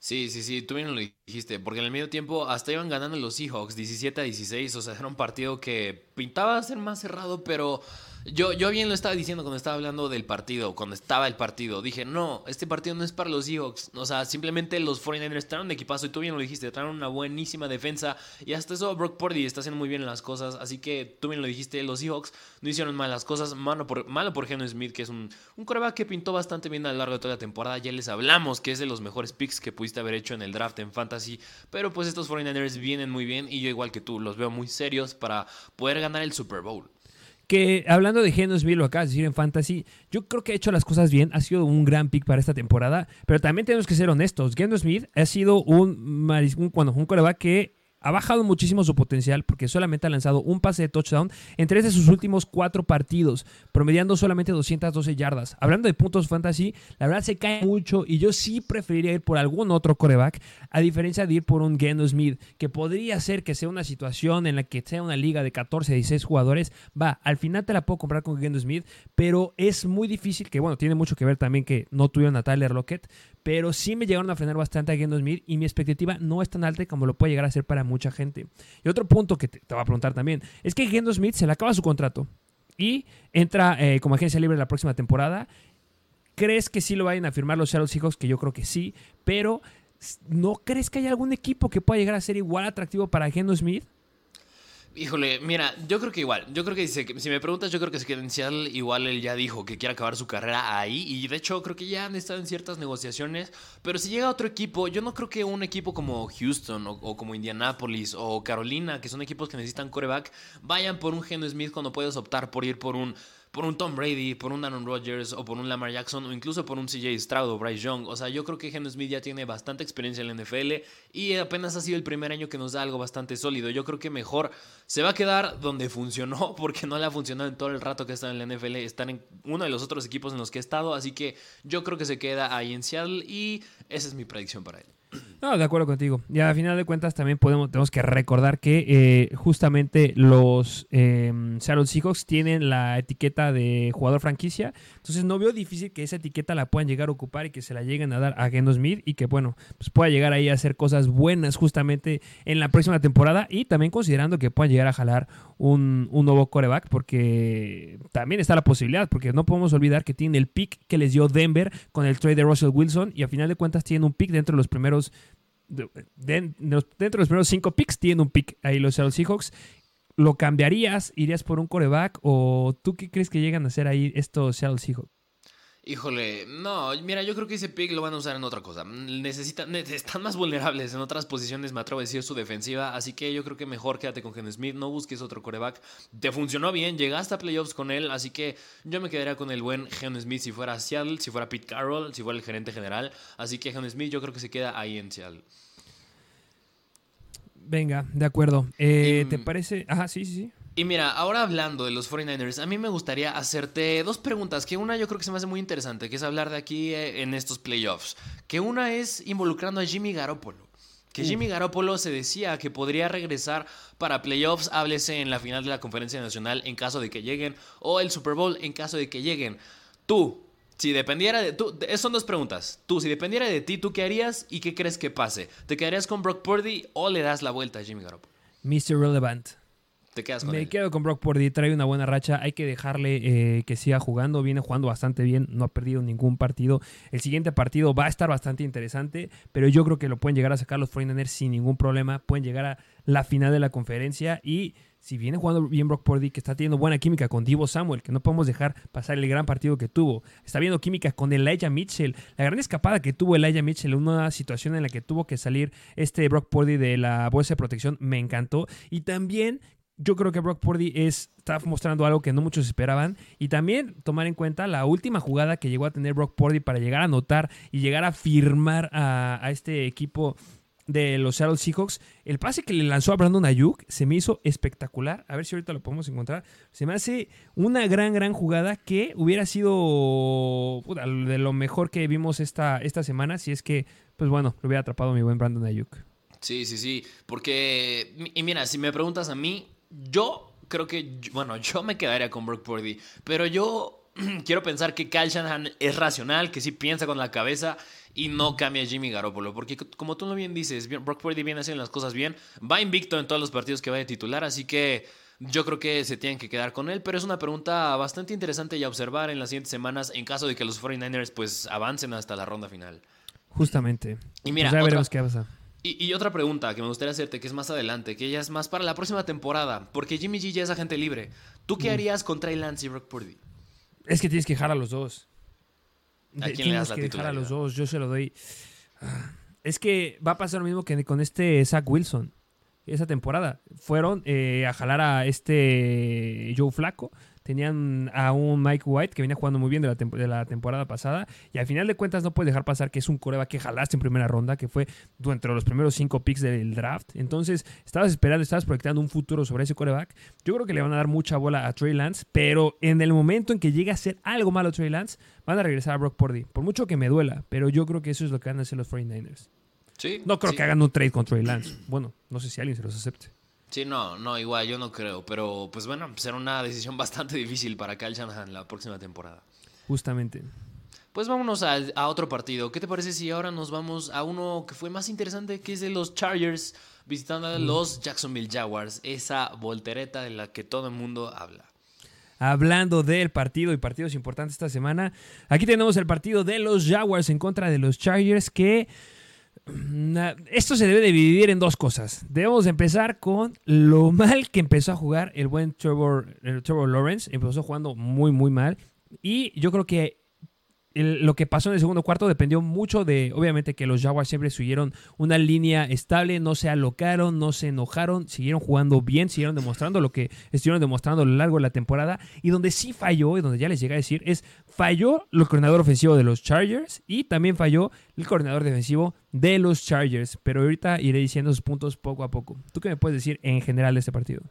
Sí, sí, sí, tú bien lo dijiste, porque en el medio tiempo hasta iban ganando los Seahawks 17 a 16, o sea, era un partido que pintaba ser más cerrado, pero yo, yo bien lo estaba diciendo cuando estaba hablando del partido, cuando estaba el partido. Dije, no, este partido no es para los Seahawks. O sea, simplemente los 49ers traen un equipazo y tú bien lo dijiste, traen una buenísima defensa. Y hasta eso Brock Purdy está haciendo muy bien las cosas. Así que tú bien lo dijiste, los Seahawks no hicieron malas cosas. Malo por, malo por Geno Smith, que es un, un coreback que pintó bastante bien a lo largo de toda la temporada. Ya les hablamos que es de los mejores picks que pudiste haber hecho en el draft en Fantasy. Pero pues estos 49ers vienen muy bien y yo igual que tú los veo muy serios para poder ganar el Super Bowl que hablando de Geno Smith, lo acabas de decir en Fantasy, yo creo que ha hecho las cosas bien, ha sido un gran pick para esta temporada, pero también tenemos que ser honestos. Geno Smith ha sido un, un, bueno, un coreback que ha bajado muchísimo su potencial porque solamente ha lanzado un pase de touchdown en tres de sus últimos cuatro partidos, promediando solamente 212 yardas. Hablando de puntos fantasy, la verdad se cae mucho y yo sí preferiría ir por algún otro coreback, a diferencia de ir por un Geno Smith, que podría ser que sea una situación en la que sea una liga de 14, 16 jugadores. Va, al final te la puedo comprar con Geno Smith, pero es muy difícil, que bueno, tiene mucho que ver también que no tuvieron a Tyler Lockett, pero sí me llegaron a frenar bastante a Geno Smith y mi expectativa no es tan alta como lo puede llegar a ser para mucha gente. Y otro punto que te, voy a preguntar también es que Gendo Smith se le acaba su contrato y entra eh, como agencia libre la próxima temporada. ¿Crees que sí lo vayan a firmar los Seattle Seahawks? Que yo creo que sí, pero ¿no crees que haya algún equipo que pueda llegar a ser igual atractivo para Gendo Smith? Híjole, mira, yo creo que igual. Yo creo que si, si me preguntas, yo creo que Seattle igual él ya dijo que quiere acabar su carrera ahí. Y de hecho, creo que ya han estado en ciertas negociaciones. Pero si llega otro equipo, yo no creo que un equipo como Houston o, como Indianapolis o Carolina, que son equipos que necesitan coreback, vayan por un Geno Smith cuando puedes optar por ir por un por un Tom Brady, por un Aaron Rodgers o por un Lamar Jackson o incluso por un CJ Stroud o Bryce Young. O sea, yo creo que Geno Smith ya tiene bastante experiencia en la NFL y apenas ha sido el primer año que nos da algo bastante sólido. Yo creo que mejor se va a quedar donde funcionó porque no le ha funcionado en todo el rato que está en la NFL. Están en uno de los otros equipos en los que he estado, así que yo creo que se queda ahí en Seattle y esa es mi predicción para él. No, de acuerdo contigo. Y a final de cuentas también podemos, tenemos que recordar que eh, justamente los eh, Seattle Seahawks tienen la etiqueta de jugador franquicia. Entonces no veo difícil que esa etiqueta la puedan llegar a ocupar y que se la lleguen a dar a Geno Smith y que bueno, pues pueda llegar ahí a hacer cosas buenas justamente en la próxima temporada y también considerando que puedan llegar a jalar un, un nuevo coreback porque también está la posibilidad, porque no podemos olvidar que tienen el pick que les dio Denver con el trade de Russell Wilson y a final de cuentas tienen un pick dentro de los primeros dentro de los primeros cinco picks tienen un pick ahí los Seattle Seahawks. ¿Lo cambiarías? ¿Irías por un coreback? ¿O tú qué crees que llegan a hacer ahí estos Seattle Seahawks? Híjole, no, mira, yo creo que ese pick lo van a usar en otra cosa. Necesitan, ne- están más vulnerables en otras posiciones, me atrevo a decir, su defensiva. Así que yo creo que mejor quédate con Geno Smith, no busques otro coreback. Te funcionó bien, llegaste a playoffs con él, así que yo me quedaría con el buen Geno Smith si fuera Seattle, si fuera Pete Carroll, si fuera el gerente general. Así que Geno Smith yo creo que se queda ahí en Seattle. Venga, de acuerdo. Eh, Y- ¿Te parece? Ajá, sí, sí, sí. Y mira, ahora hablando de los 49ers, a mí me gustaría hacerte dos preguntas, que una yo creo que se me hace muy interesante, que es hablar de aquí eh, en estos playoffs, que una es involucrando a Jimmy Garoppolo. Que Jimmy Garoppolo se decía que podría regresar para playoffs, háblese en la final de la conferencia nacional en caso de que lleguen, o el Super Bowl en caso de que lleguen. Tú, si dependiera de... Tú, son dos preguntas. Tú, si dependiera de ti, ¿tú qué harías y qué crees que pase? ¿Te quedarías con Brock Purdy o le das la vuelta a Jimmy Garoppolo? Mr. Relevant. Te quedas con Me él. quedo con Brock Purdy, trae una buena racha, hay que dejarle eh, que siga jugando, viene jugando bastante bien, no ha perdido ningún partido. El siguiente partido va a estar bastante interesante, pero yo creo que lo pueden llegar a sacar los 49ers sin ningún problema, pueden llegar a la final de la conferencia y si viene jugando bien Brock Purdy, que está teniendo buena química con Divo Samuel, que no podemos dejar pasar el gran partido que tuvo, está viendo química con Elijah Mitchell, la gran escapada que tuvo Elijah Mitchell en una situación en la que tuvo que salir este Brock Purdy de la bolsa de protección, me encantó. Y también yo creo que Brock Purdy es, está mostrando algo que no muchos esperaban. Y también tomar en cuenta la última jugada que llegó a tener Brock Purdy para llegar a anotar y llegar a firmar a, este equipo de los Seattle Seahawks. El pase que le lanzó a Brandon Ayuk se me hizo espectacular. A ver si ahorita lo podemos encontrar. Se me hace una gran, gran jugada que hubiera sido de lo mejor que vimos esta, esta semana. Si es que, pues bueno, lo hubiera atrapado mi buen Brandon Ayuk. Sí, sí, sí. Porque, y mira, si me preguntas a mí, yo creo que, bueno, yo me quedaría con Brock Purdy. Pero yo quiero pensar que Kyle Shanahan es racional, que sí piensa con la cabeza y no cambia a Jimmy Garoppolo. Porque, como tú lo bien dices, Brock Purdy viene haciendo las cosas bien. Va invicto en todos los partidos que va de titular, así que. Yo creo que se tienen que quedar con él, pero es una pregunta bastante interesante y a observar en las siguientes semanas en caso de que los 49ers pues avancen hasta la ronda final. Justamente. Y mira, Pues ya otra- veremos qué pasa. Y, y otra pregunta que me gustaría hacerte, que es más adelante, que ya es más para la próxima temporada, porque Jimmy G ya es agente libre. ¿Tú qué harías con Trey Lance y Brock Purdy? Es que tienes que dejar a los dos. ¿A quién le das tienes la que dejar a los dos. Yo se lo doy. Ah, Es que va a pasar lo mismo que con este Zach Wilson. Esa temporada. Fueron eh, a jalar a este Joe Flaco. Tenían a un Mike White que venía jugando muy bien de la, de la temporada pasada. Y al final de cuentas no puedes dejar pasar que es un coreba que jalaste en primera ronda, que fue dentro de los primeros cinco picks del draft. Entonces, estabas esperando, estabas proyectando un futuro sobre ese coreback. Yo creo que le van a dar mucha bola a Trey Lance, pero en el momento en que llegue a hacer algo malo Trey Lance, van a regresar a Brock Purdy. Por mucho que me duela, pero yo creo que eso es lo que van a hacer los 49ers. Sí. No creo sí. que hagan un trade con Trey Lance. Bueno, no sé si alguien se los acepte. Sí, no, no, igual, yo no creo. Pero, pues bueno, será una decisión bastante difícil para Kyle Shanahan la próxima temporada. Justamente. Pues vámonos a, a otro partido. ¿Qué te parece si ahora nos vamos a uno que fue más interesante, que es de los Chargers visitando a los Jacksonville Jaguars? Esa voltereta de la que todo el mundo habla. Hablando del partido y partidos importantes esta semana, aquí tenemos el partido de los Jaguars en contra de los Chargers que mm, esto se debe dividir en dos cosas. Debemos empezar con lo mal que empezó a jugar el buen Trevor, Lawrence. Empezó jugando muy, muy mal. Y yo creo que el- lo que pasó en el segundo cuarto dependió mucho de, obviamente, que los Jaguars siempre siguieron una línea estable, no se alocaron, no se enojaron, siguieron jugando bien, siguieron demostrando lo que estuvieron demostrando a lo largo de la temporada. Y donde sí falló, y donde ya les llegué a decir, es falló el coordinador ofensivo de los Chargers y también falló el coordinador defensivo de los Chargers. Pero ahorita iré diciendo sus puntos poco a poco. ¿Tú qué me puedes decir en general de este partido?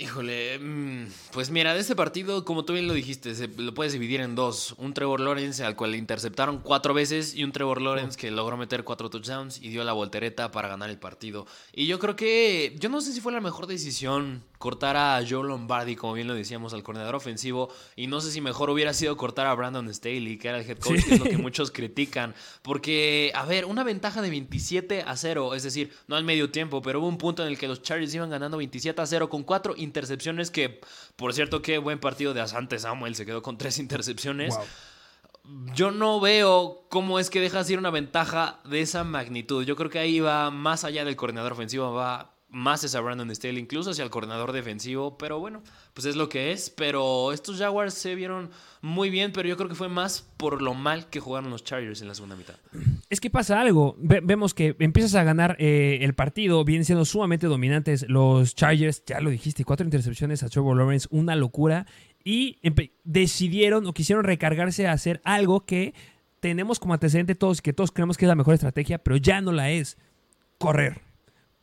Híjole, mm, pues mira, de este partido, como tú bien lo dijiste, se lo puedes dividir en dos. Un Trevor Lawrence al cual le interceptaron cuatro veces y un Trevor Lawrence que logró meter cuatro touchdowns y dio la voltereta para ganar el partido. Y yo creo que, yo no sé si fue la mejor decisión cortar a Joe Lombardi, como bien lo decíamos, al coordinador ofensivo. Y no sé si mejor hubiera sido cortar a Brandon Staley, que era el head coach, que es lo que muchos critican. Porque, a ver, una ventaja de 27 a 0, es decir, no al medio tiempo, pero hubo un punto en el que los Chargers iban ganando 27 a 0 con cuatro intercepciones que, por cierto, qué buen partido de Asante Samuel, se quedó con tres intercepciones. Yo no veo cómo es que dejas ir una ventaja de esa magnitud. Yo creo que ahí va más allá del coordinador ofensivo, va más hacia Brandon Staley, incluso hacia el coordinador defensivo, pero bueno, pues es lo que es. Pero estos Jaguars se vieron muy bien, pero yo creo que fue más por lo mal que jugaron los Chargers en la segunda mitad. Es que pasa algo, vemos que empiezas a ganar eh, el partido, vienen siendo sumamente dominantes los Chargers, ya lo dijiste, cuatro intercepciones a Trevor Lawrence, una locura, y decidieron o quisieron recargarse a hacer algo que tenemos como antecedente todos que todos creemos que es la mejor estrategia, pero ya no la es, correr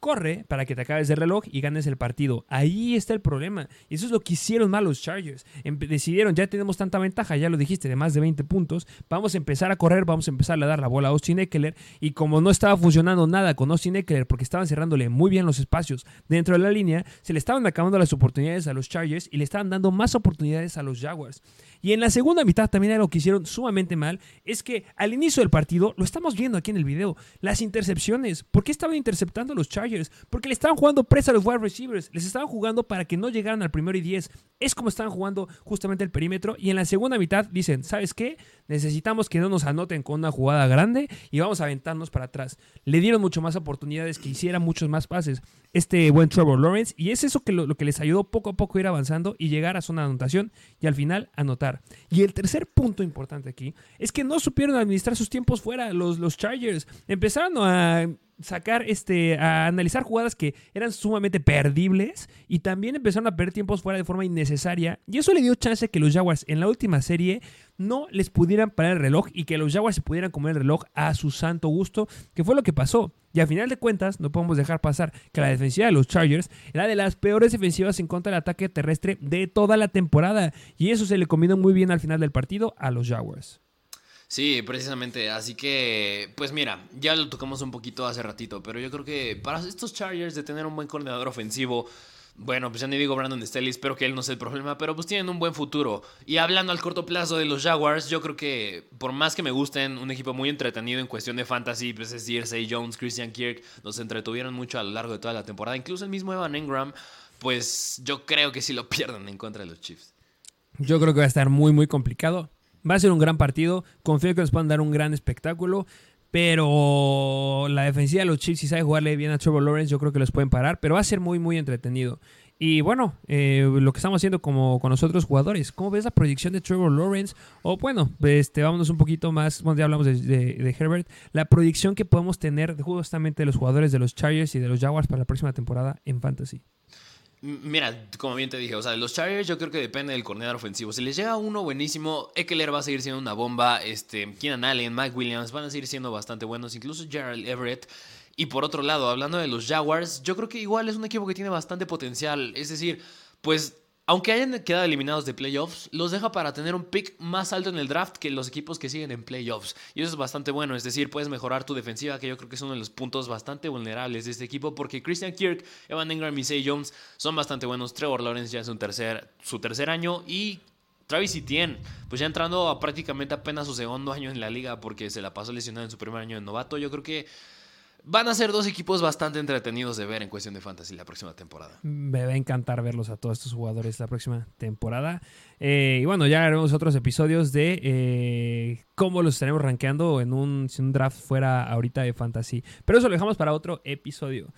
corre para que te acabes el reloj y ganes el partido. Ahí está el problema. Y eso es lo que hicieron mal los Chargers. decidieron, ya tenemos tanta ventaja, ya lo dijiste, de más de 20 puntos. Vamos a empezar a correr, vamos a empezar a dar la bola a Austin Eckler. Y como no estaba funcionando nada con Austin Eckler, porque estaban cerrándole muy bien los espacios dentro de la línea, se le estaban acabando las oportunidades a los Chargers y le estaban dando más oportunidades a los Jaguars. Y en la segunda mitad también algo que hicieron sumamente mal es que al inicio del partido, lo estamos viendo aquí en el video, las intercepciones. ¿Por qué estaban interceptando a los Chargers? Porque le estaban jugando presa a los wide receivers. Les estaban jugando para que no llegaran al primero y diez. Es como estaban jugando justamente el perímetro. Y en la segunda mitad dicen, ¿sabes qué? Necesitamos que no nos anoten con una jugada grande y vamos a aventarnos para atrás. Le dieron mucho más oportunidades, que hiciera muchos más pases este buen Trevor Lawrence. Y es eso que lo, que les ayudó poco a poco a ir avanzando y llegar a zona de anotación y al final anotar. Y el tercer punto importante aquí es que no supieron administrar sus tiempos fuera los, los Chargers. Empezaron a sacar, este, a analizar jugadas que eran sumamente perdibles y también empezaron a perder tiempos fuera de forma innecesaria. Y eso le dio chance que los Jaguars en la última serie no les pudieran parar el reloj y que los Jaguars se pudieran comer el reloj a su santo gusto, que fue lo que pasó. Y a final de cuentas, no podemos dejar pasar que la defensiva de los Chargers era de las peores defensivas en contra del ataque terrestre de toda la temporada. Y eso se le combinó muy bien al final del partido a los Jaguars. Sí, precisamente. Así que, pues mira, ya lo tocamos un poquito hace ratito, pero yo creo que para estos Chargers de tener un buen coordinador ofensivo, bueno, pues ya ni digo Brandon Staley, espero que él no sea el problema, pero pues tienen un buen futuro. Y hablando al corto plazo de los Jaguars, yo creo que por más que me gusten, un equipo muy entretenido en cuestión de fantasy, pues es decir, Say Jones, Christian Kirk, nos entretuvieron mucho a lo largo de toda la temporada. Incluso el mismo Evan Engram, pues yo creo que sí lo pierden en contra de los Chiefs. Yo creo que va a estar muy, muy complicado. Va a ser un gran partido. Confío que nos puedan dar un gran espectáculo. Pero la defensiva de los Chiefs, si sabe jugarle bien a Trevor Lawrence, yo creo que los pueden parar. Pero va a ser muy, muy entretenido. Y bueno, eh, lo que estamos haciendo como con nosotros jugadores, ¿cómo ves la proyección de Trevor Lawrence? O bueno, este, vámonos un poquito más, bueno, ya hablamos de, Herbert, la proyección que podemos tener justamente de los jugadores de los Chargers y de los Jaguars para la próxima temporada en Fantasy. Mira, como bien te dije, o sea, los Chargers yo creo que depende del coordinador ofensivo. Si les llega uno buenísimo, Eckler va a seguir siendo una bomba. Este, Keenan Allen, Mike Williams van a seguir siendo bastante buenos. Incluso Gerald Everett. Y por otro lado, hablando de los Jaguars, yo creo que igual es un equipo que tiene bastante potencial. Es decir, pues aunque hayan quedado eliminados de playoffs, los deja para tener un pick más alto en el draft que los equipos que siguen en playoffs. Y eso es bastante bueno, es decir, puedes mejorar tu defensiva, que yo creo que es uno de los puntos bastante vulnerables de este equipo, porque Christian Kirk, Evan Ingram y Say Jones son bastante buenos. Trevor Lawrence ya es un tercer, su tercer año y Travis Etienne, pues ya entrando a prácticamente apenas su segundo año en la liga porque se la pasó lesionado en su primer año de novato. Yo creo que Van a ser dos equipos bastante entretenidos de ver en cuestión de fantasy la próxima temporada. Me va a encantar verlos a todos estos jugadores la próxima temporada. Eh, y bueno, ya haremos otros episodios de eh, cómo los estaremos rankeando en un, si un draft fuera ahorita de fantasy. Pero eso lo dejamos para otro episodio.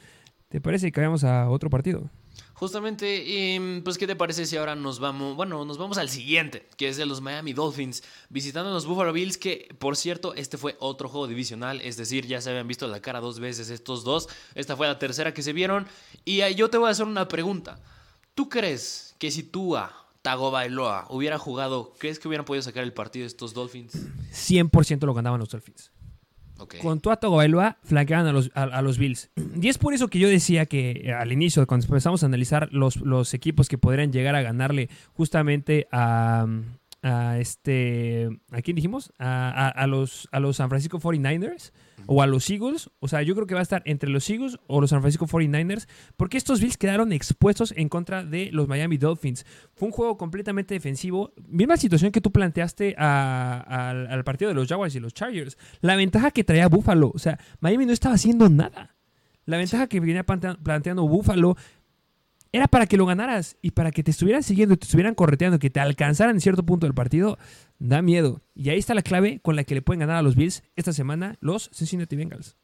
¿Te parece que vayamos a otro partido? Justamente, pues, ¿qué te parece si ahora nos vamos, bueno, nos vamos al siguiente, que es de los Miami Dolphins, visitando a los Buffalo Bills, que, por cierto, este fue otro juego divisional, es decir, ya se habían visto la cara dos veces estos dos, esta fue la tercera que se vieron, y yo te voy a hacer una pregunta. ¿Tú crees que si Tua Tagovailoa hubiera jugado, crees que hubieran podido sacar el partido de estos Dolphins? 100% lo ganaban los Dolphins. Ok. con Tua Tagovailoa flanqueaban a los, a, a los Bills. Y es por eso que yo decía que eh, al inicio, cuando empezamos a analizar los, los equipos que podrían llegar a ganarle justamente a, a este... ¿A quién dijimos? A, a- a los, a los San Francisco 49ers o a los Eagles. O sea, yo creo que va a estar entre los Eagles o los San Francisco 49ers porque estos Bills quedaron expuestos en contra de los Miami Dolphins. Fue un juego completamente defensivo. Misma situación que tú planteaste a- al, al partido de los Jaguars y los Chargers. La ventaja que traía Buffalo. O sea, Miami no estaba haciendo nada. La ventaja que venía plantea- planteando Buffalo era para que lo ganaras y para que te estuvieran siguiendo y te estuvieran correteando, que te alcanzaran en cierto punto del partido, da miedo. Y ahí está la clave con la que le pueden ganar a los Bills esta semana los Cincinnati Bengals.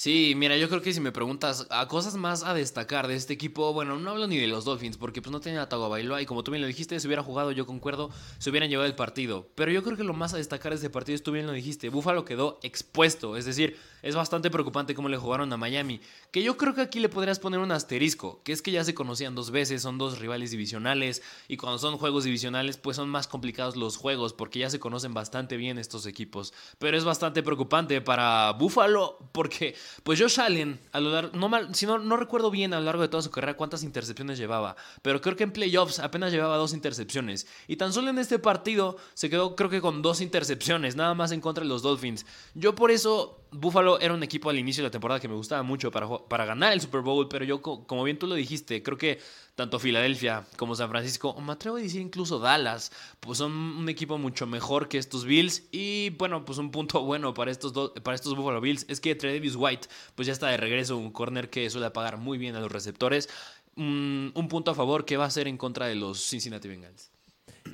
Sí, mira, yo creo que si me preguntas a cosas más a destacar de este equipo, bueno, no hablo ni de los Dolphins, porque pues no tenía a Tagovailoa y como tú bien lo dijiste, si hubiera jugado, yo concuerdo, se hubieran llevado el partido. Pero yo creo que lo más a destacar de este partido es tú bien lo dijiste, Buffalo quedó expuesto, es decir, es bastante preocupante cómo le jugaron a Miami, que yo creo que aquí le podrías poner un asterisco, que es que ya se conocían dos veces, son dos rivales divisionales y cuando son juegos divisionales pues son más complicados los juegos porque ya se conocen bastante bien estos equipos. Pero es bastante preocupante para Buffalo porque pues Josh Allen a lo largo, no mal, si no, no recuerdo bien a lo largo de toda su carrera cuántas intercepciones llevaba, pero creo que en playoffs apenas llevaba dos intercepciones y tan solo en este partido se quedó creo que con dos intercepciones, nada más en contra de los Dolphins. Yo por eso Buffalo era un equipo al inicio de la temporada que me gustaba mucho para, para ganar el Super Bowl, pero yo, co- como bien tú lo dijiste, creo que tanto Filadelfia como San Francisco, o me atrevo a decir incluso Dallas, pues son un equipo mucho mejor que estos Bills. Y bueno, pues un punto bueno para estos, do- para estos Buffalo Bills es que Tredavious White, pues ya está de regreso, un corner que suele pagar muy bien a los receptores. Mm, un punto a favor que va a ser en contra de los Cincinnati Bengals.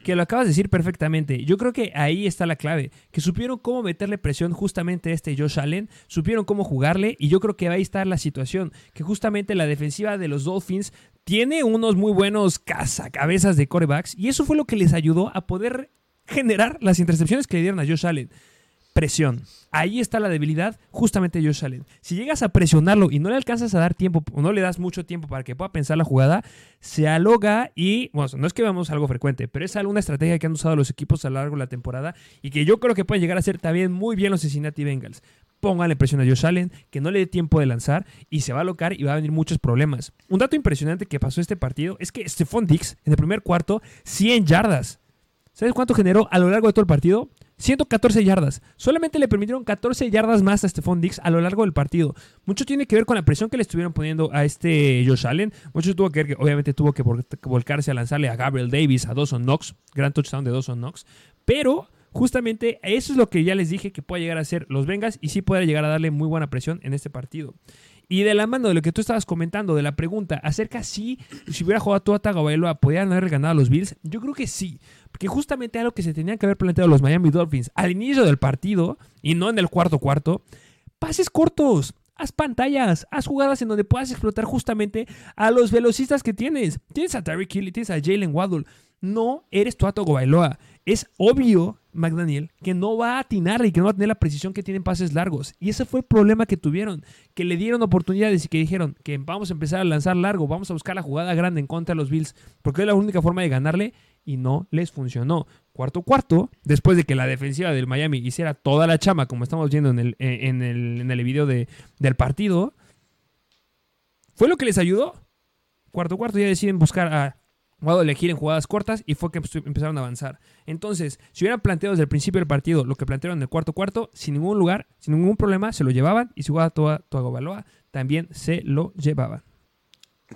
Que lo acabas de decir perfectamente. Yo creo que ahí está la clave. Que supieron cómo meterle presión justamente a este Josh Allen. Supieron cómo jugarle. Y yo creo que ahí está la situación. Que justamente la defensiva de los Dolphins tiene unos muy buenos cazacabezas de corebacks. Y eso fue lo que les ayudó a poder generar las intercepciones que le dieron a Josh Allen. Presión. Ahí está la debilidad justamente de Josh Allen. Si llegas a presionarlo y no le alcanzas a dar tiempo o no le das mucho tiempo para que pueda pensar la jugada, se aloga y, bueno, no es que veamos algo frecuente, pero es alguna estrategia que han usado los equipos a lo largo de la temporada y que yo creo que pueden llegar a ser también muy bien los Cincinnati Bengals. Pónganle presión a Josh Allen, que no le dé tiempo de lanzar y se va a alocar y va a venir muchos problemas. Un dato impresionante que pasó este partido es que Stephon Dix en el primer cuarto, 100 yardas. ¿Sabes cuánto generó a lo largo de todo el partido? 114 yardas. Solamente le permitieron 14 yardas más a Stephon Dix a lo largo del partido. Mucho tiene que ver con la presión que le estuvieron poniendo a este Josh Allen. Mucho tuvo que ver que obviamente tuvo que vol- que volcarse a lanzarle a Gabriel Davis, a Dawson Knox. Gran touchdown de Dawson Knox. Pero justamente eso es lo que ya les dije que puede llegar a ser los Bengals y sí puede llegar a darle muy buena presión en este partido. Y de la mano de lo que tú estabas comentando, de la pregunta acerca si, si hubiera jugado Tua Tagovailoa, ¿podrían haber ganado a los Bills? Yo creo que sí. Porque justamente algo que se tenían que haber planteado los Miami Dolphins al inicio del partido, y no en el cuarto cuarto, pases cortos. Haz pantallas, haz jugadas en donde puedas explotar justamente a los velocistas que tienes. Tienes a Tyreek Hill y tienes a Jalen Waddle. No eres Tua Tagovailoa. Es obvio, McDaniel, que no va a atinar y que no va a tener la precisión que tienen pases largos. Y ese fue el problema que tuvieron, que le dieron oportunidades y que dijeron que vamos a empezar a lanzar largo, vamos a buscar la jugada grande en contra de los Bills, porque es la única forma de ganarle y no les funcionó. Cuarto cuarto, después de que la defensiva del Miami hiciera toda la chama, como estamos viendo en el, en el, en el video de, del partido, fue lo que les ayudó. Cuarto cuarto ya deciden buscar a Waddle elegir en jugadas cortas y fue que empe- empezaron a avanzar. Entonces, si hubieran planteado desde el principio del partido lo que plantearon en el cuarto cuarto, sin ningún lugar, sin ningún problema, se lo llevaban y si jugaba toda Tagovailoa, también se lo llevaban.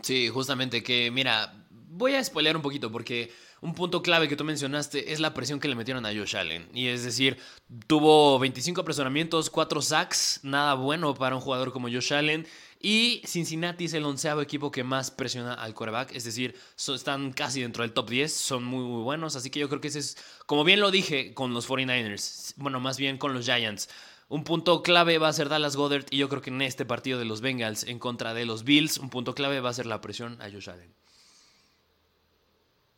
Sí, justamente que, mira, voy a spoilear un poquito porque un punto clave que tú mencionaste es la presión que le metieron a Josh Allen. Y es decir, tuvo 25 apresuramientos, 4 sacks, nada bueno para un jugador como Josh Allen. Y Cincinnati es el onceavo equipo que más presiona al quarterback, es decir, so- están casi dentro del top 10, son muy, muy buenos. Así que yo creo que ese es, como bien lo dije con los 49ers, bueno, más bien con los Giants. Un punto clave va a ser Dallas Goddard y yo creo que en este partido de los Bengals en contra de los Bills, un punto clave va a ser la presión a Josh Allen.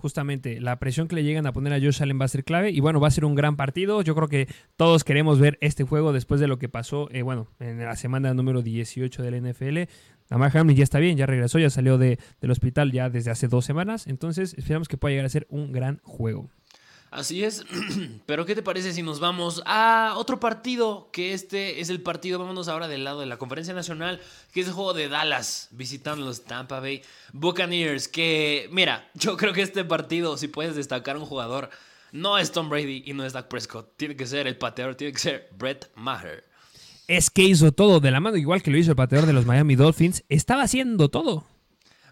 Justamente, la presión que le llegan a poner a Josh Allen va a ser clave y bueno, va a ser un gran partido. Yo creo que todos queremos ver este juego después de lo que pasó, eh, bueno, en la semana número 18 del NFL. Lamar Hamlin ya está bien, ya regresó, ya salió de- del hospital ya desde hace dos semanas. Entonces, esperamos que pueda llegar a ser un gran juego. Así es, pero ¿qué te parece si nos vamos a otro partido? Que este es el partido, vámonos ahora del lado de la Conferencia Nacional, que es el juego de Dallas, visitando los Tampa Bay Buccaneers. Que, mira, yo creo que este partido, si puedes destacar un jugador, no es Tom Brady y no es Dak Prescott, tiene que ser el pateador, tiene que ser Brett Maher. Es que hizo todo de la mano, igual que lo hizo el pateador de los Miami Dolphins, estaba haciendo todo.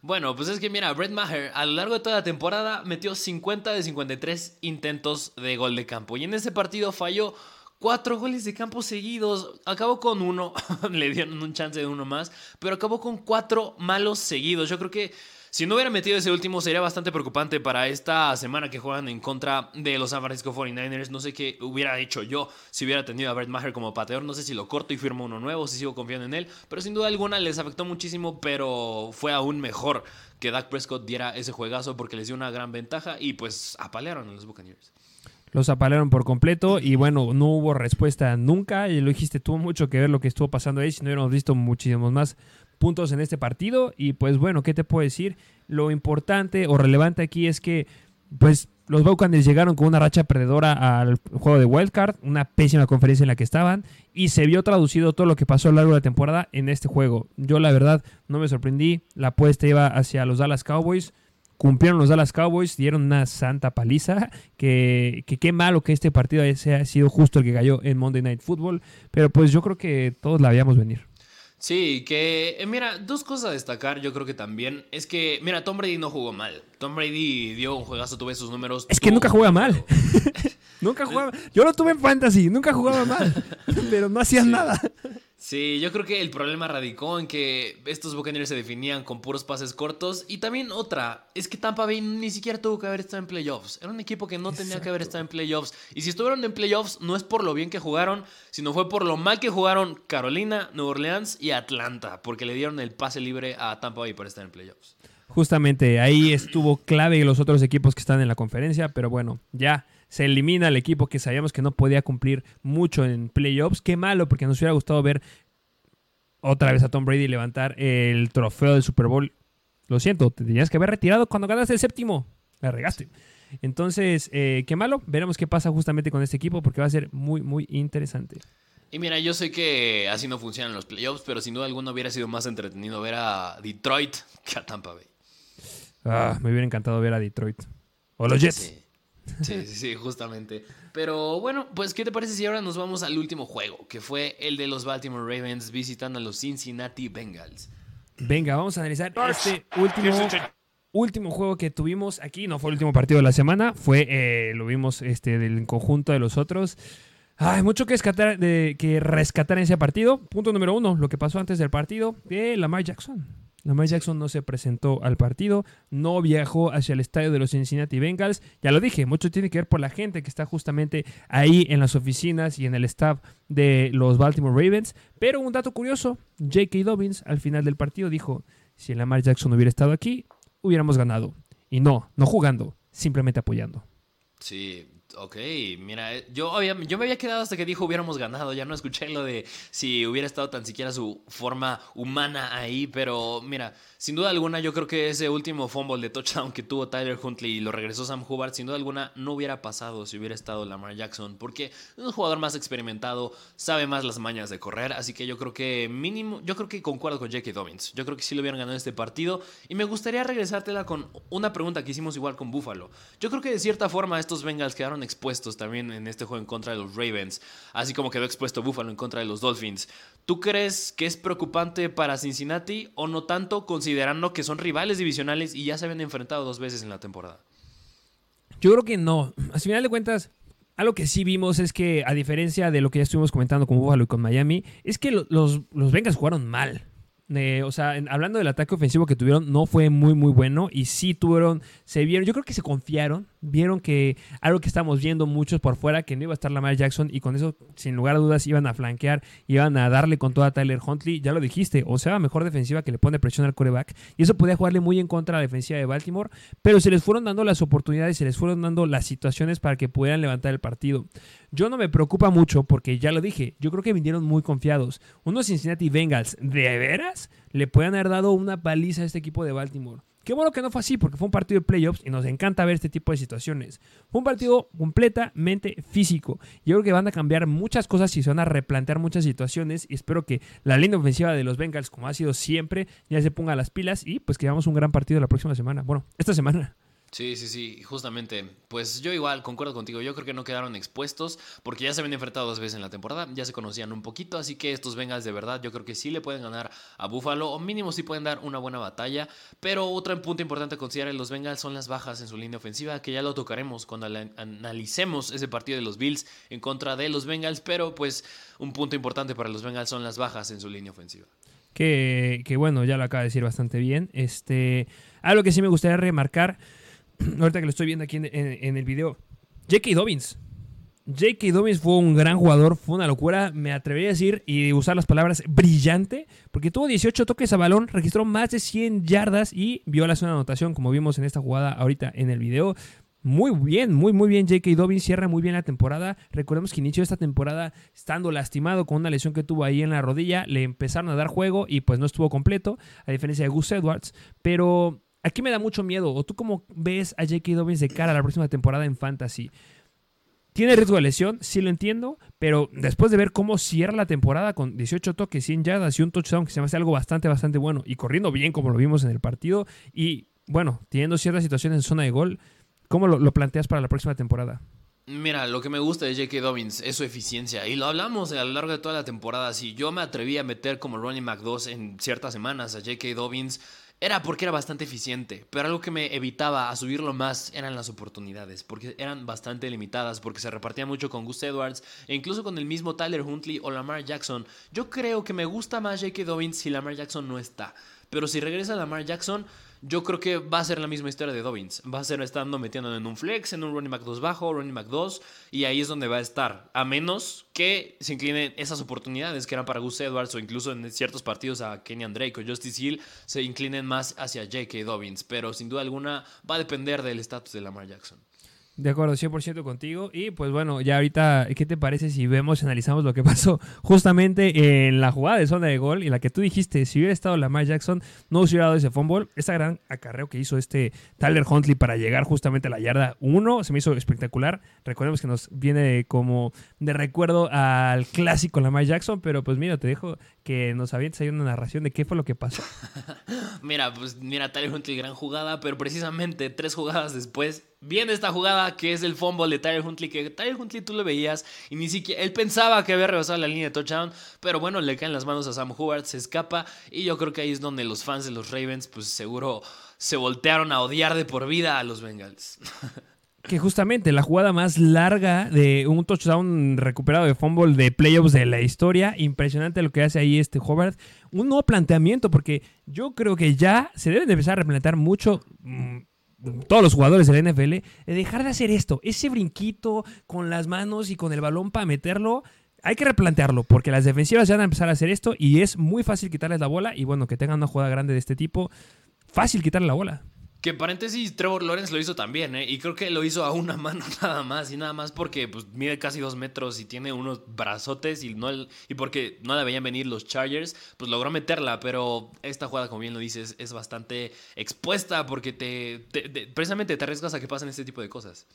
Bueno, pues es que mira, Brett Maher a lo largo de toda la temporada metió 50 de 53 intentos de gol de campo. Y en ese partido falló cuatro goles de campo seguidos. Acabó con uno, le dieron un chance de uno más, pero acabó con cuatro malos seguidos. Yo creo que si no hubiera metido ese último, sería bastante preocupante para esta semana que juegan en contra de los San Francisco 49ers. No sé qué hubiera hecho yo si hubiera tenido a Brett Maher como pateador. No sé si lo corto y firmo uno nuevo, si sigo confiando en él. Pero sin duda alguna les afectó muchísimo, pero fue aún mejor que Dak Prescott diera ese juegazo porque les dio una gran ventaja y pues apalearon a los Buccaneers. Los apalearon por completo y bueno, no hubo respuesta nunca. Y lo dijiste, tuvo mucho que ver lo que estuvo pasando ahí. Si no hubiéramos visto muchísimos más puntos en este partido. Y pues bueno, ¿qué te puedo decir? Lo importante o relevante aquí es que pues los Buccaneers llegaron con una racha perdedora al juego de Wildcard, una pésima conferencia en la que estaban, y se vio traducido todo lo que pasó a lo largo de la temporada en este juego. Yo la verdad no me sorprendí, la apuesta iba hacia los Dallas Cowboys, cumplieron los Dallas Cowboys, dieron una santa paliza, que, que qué malo que este partido haya sido justo el que cayó en Monday Night Football, pero pues yo creo que todos la habíamos venir. Sí, que eh, mira, dos cosas a destacar, yo creo que también es que, mira, Tom Brady no jugó mal. Tom Brady dio un juegazo, tuve sus números. Es que nunca juega mal. nunca jugaba. Yo lo tuve en fantasy, nunca jugaba mal, pero no hacían nada. Sí, yo creo que el problema radicó en que estos Buccaneers se definían con puros pases cortos. Y también otra, es que Tampa Bay ni siquiera tuvo que haber estado en playoffs. Era un equipo que no tenía que haber estado en playoffs. Y si estuvieron en playoffs, no es por lo bien que jugaron, sino fue por lo mal que jugaron Carolina, Nueva Orleans y Atlanta, porque le dieron el pase libre a Tampa Bay para estar en playoffs. Justamente ahí estuvo clave los otros equipos que están en la conferencia, pero bueno, ya se elimina el equipo que sabíamos que no podía cumplir mucho en playoffs. Qué malo, porque nos hubiera gustado ver otra vez a Tom Brady levantar el trofeo del Super Bowl. Lo siento, te tenías que haber retirado cuando ganaste el séptimo. La regaste. Entonces, eh, qué malo. Veremos qué pasa justamente con este equipo porque va a ser muy, muy interesante. Y mira, yo sé que así no funcionan los playoffs, pero sin duda alguna hubiera sido más entretenido ver a Detroit que a Tampa Bay. Ah, me hubiera encantado ver a Detroit. O los Jets. Sí, sí, sí, justamente. Pero bueno, pues ¿qué te parece si ahora nos vamos al último juego, que fue el de los Baltimore Ravens visitando a los Cincinnati Bengals? Venga, vamos a analizar este último, último juego que tuvimos aquí. No fue el último partido de la semana, fue, eh, lo vimos este, del conjunto de los otros. Hay mucho que rescatar, de, que rescatar en ese partido. Punto número uno, lo que pasó antes del partido de Lamar Jackson. Lamar Jackson no se presentó al partido, no viajó hacia el estadio de los Cincinnati Bengals. Ya lo dije, mucho tiene que ver por la gente que está justamente ahí en las oficinas y en el staff de los Baltimore Ravens. Pero un dato curioso, J.K. Dobbins al final del partido dijo, si Lamar Jackson hubiera estado aquí, hubiéramos ganado. Y no, no jugando, simplemente apoyando. Sí, Ok, mira, eh, yo, yo me había quedado hasta que dijo hubiéramos ganado, ya no escuché lo de si hubiera estado tan siquiera su forma humana ahí, pero mira, sin duda alguna yo creo que ese último fumble de touchdown que tuvo Tyler Huntley y lo regresó Sam Hubbard, sin duda alguna no hubiera pasado si hubiera estado Lamar Jackson, porque es un jugador más experimentado, sabe más las mañas de correr, así que yo creo que mínimo, yo creo que concuerdo con J.K. Dobbins, yo creo que sí lo hubieran ganado este partido y me gustaría regresártela con una pregunta que hicimos igual con Buffalo. Yo creo que de cierta forma estos Bengals quedaron expuestos también en este juego en contra de los Ravens, así como quedó expuesto Buffalo en contra de los Dolphins. ¿Tú crees que es preocupante para Cincinnati o no tanto considerando que son rivales divisionales y ya se habían enfrentado dos veces en la temporada? Yo creo que no. Al final de cuentas, algo que sí vimos es que, a diferencia de lo que ya estuvimos comentando con Buffalo y con Miami, es que los, los Bengals jugaron mal o sea, hablando del ataque ofensivo que tuvieron, no fue muy, muy bueno. Y sí tuvieron, se vieron, yo creo que se confiaron. Vieron que algo que estamos viendo muchos por fuera, que no iba a estar Lamar Jackson. Y con eso, sin lugar a dudas, iban a flanquear, iban a darle con toda Tyler Huntley. Ya lo dijiste, o sea, mejor defensiva que le pone presión al coreback. Y eso podía jugarle muy en contra a la defensiva de Baltimore. Pero se les fueron dando las oportunidades, se les fueron dando las situaciones para que pudieran levantar el partido. Yo no me preocupa mucho porque ya lo dije, yo creo que vinieron muy confiados. Unos Cincinnati Bengals, ¿de veras? Le pueden haber dado una paliza a este equipo de Baltimore. Qué bueno que no fue así, porque fue un partido de playoffs y nos encanta ver este tipo de situaciones. Fue un partido completamente físico. Yo creo que van a cambiar muchas cosas y se van a replantear muchas situaciones. Y espero que la línea ofensiva de los Bengals, como ha sido siempre, ya se ponga las pilas y pues que hagamos un gran partido la próxima semana. Bueno, esta semana. Sí, sí, sí, justamente. Pues yo igual concuerdo contigo. Yo creo que no quedaron expuestos porque ya se habían enfrentado dos veces en la temporada, ya se conocían un poquito, así que estos Bengals de verdad yo creo que sí le pueden ganar a Buffalo o mínimo sí pueden dar una buena batalla. Pero otro punto importante a considerar en los Bengals son las bajas en su línea ofensiva, que ya lo tocaremos cuando analicemos ese partido de los Bills en contra de los Bengals. Pero pues un punto importante para los Bengals son las bajas en su línea ofensiva. Que, que bueno, ya lo acaba de decir bastante bien. Este, algo que sí me gustaría remarcar ahorita que lo estoy viendo aquí en, el video, J.K. Dobbins. J.K. Dobbins fue un gran jugador, fue una locura, me atrevería a decir y usar las palabras brillante, porque tuvo 18 toques a balón, registró más de 100 yardas y vio la zona de anotación, como vimos en esta jugada ahorita en el video. Muy bien, muy, muy bien. J.K. Dobbins cierra muy bien la temporada. Recordemos que inició esta temporada estando lastimado con una lesión que tuvo ahí en la rodilla. Le empezaron a dar juego y pues no estuvo completo, a diferencia de Gus Edwards. Pero Aquí me da mucho miedo. ¿O tú cómo ves a J.K. Dobbins de cara a la próxima temporada en Fantasy? Tiene riesgo de lesión, sí lo entiendo, pero después de ver cómo cierra la temporada con 18 toques, 100 yardas y un touchdown, que se me hace algo bastante, bastante bueno, y corriendo bien como lo vimos en el partido, y bueno, teniendo ciertas situaciones en zona de gol, ¿cómo lo, planteas para la próxima temporada? Mira, lo que me gusta de J.K. Dobbins es su eficiencia. Y lo hablamos a lo largo de toda la temporada. Si yo me atreví a meter como Ronnie McDoss en ciertas semanas a J.K. Dobbins, era porque era bastante eficiente, pero algo que me evitaba a subirlo más eran las oportunidades, porque eran bastante limitadas, porque se repartía mucho con Gus Edwards e incluso con el mismo Tyler Huntley o Lamar Jackson. Yo creo que me gusta más J.K. Dobbins si Lamar Jackson no está, pero si regresa Lamar Jackson, yo creo que va a ser la misma historia de Dobbins. Va a ser estando metiendo en un flex, en un running back 2 bajo, running back 2, y ahí es donde va a estar. A menos que se inclinen esas oportunidades que eran para Gus Edwards o incluso en ciertos partidos a Kenyan Drake o Justice Hill, se inclinen más hacia J.K. Dobbins. Pero sin duda alguna va a depender del estatus de Lamar Jackson. De acuerdo, 100% contigo. Y pues bueno, ya ahorita, ¿qué te parece si vemos analizamos lo que pasó justamente en la jugada de zona de gol y la que tú dijiste, si hubiera estado Lamar Jackson, no hubiera dado ese fumble? Esa gran acarreo que hizo este Tyler Huntley para llegar justamente a la yarda 1 se me hizo espectacular. Recordemos que nos viene como de recuerdo al clásico Lamar Jackson, pero pues mira, te dejo que nos avientes ahí una narración de qué fue lo que pasó. mira, pues mira, Tyler Huntley, gran jugada, pero precisamente tres jugadas después viene esta jugada que es el fumble de Tyler Huntley, que Tyler Huntley tú lo veías y ni siquiera él pensaba que había rebasado la línea de touchdown, pero bueno, le caen las manos a Sam Howard, se escapa y yo creo que ahí es donde los fans de los Ravens pues seguro se voltearon a odiar de por vida a los Bengals. que justamente la jugada más larga de un touchdown recuperado de fumble de playoffs de la historia. Impresionante lo que hace ahí este Howard. Un nuevo planteamiento, porque yo creo que ya se deben de empezar a replantear mucho. Todos los jugadores del NFL, de dejar de hacer esto, ese brinquito con las manos y con el balón para meterlo, hay que replantearlo, porque las defensivas ya van a empezar a hacer esto y es muy fácil quitarles la bola y bueno, que tengan una jugada grande de este tipo, fácil quitarle la bola. Que paréntesis, Trevor Lawrence lo hizo también, ¿eh? Y creo que lo hizo a una mano nada más. Y nada más porque pues, mide casi dos metros y tiene unos brazotes. Y, no y porque no la veían venir los Chargers, pues logró meterla. Pero esta jugada, como bien lo dices, es bastante expuesta porque te, precisamente te arriesgas a que pasen este tipo de cosas.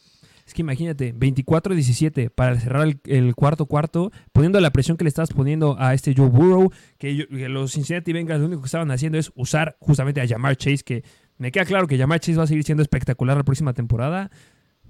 Es que imagínate, 24-17 para cerrar el, cuarto cuarto, poniendo la presión que le estabas poniendo a este Joe Burrow, que, los Cincinnati Bengals lo único que estaban haciendo es usar justamente a Jamar Chase, que me queda claro que Jamar Chase va a seguir siendo espectacular la próxima temporada.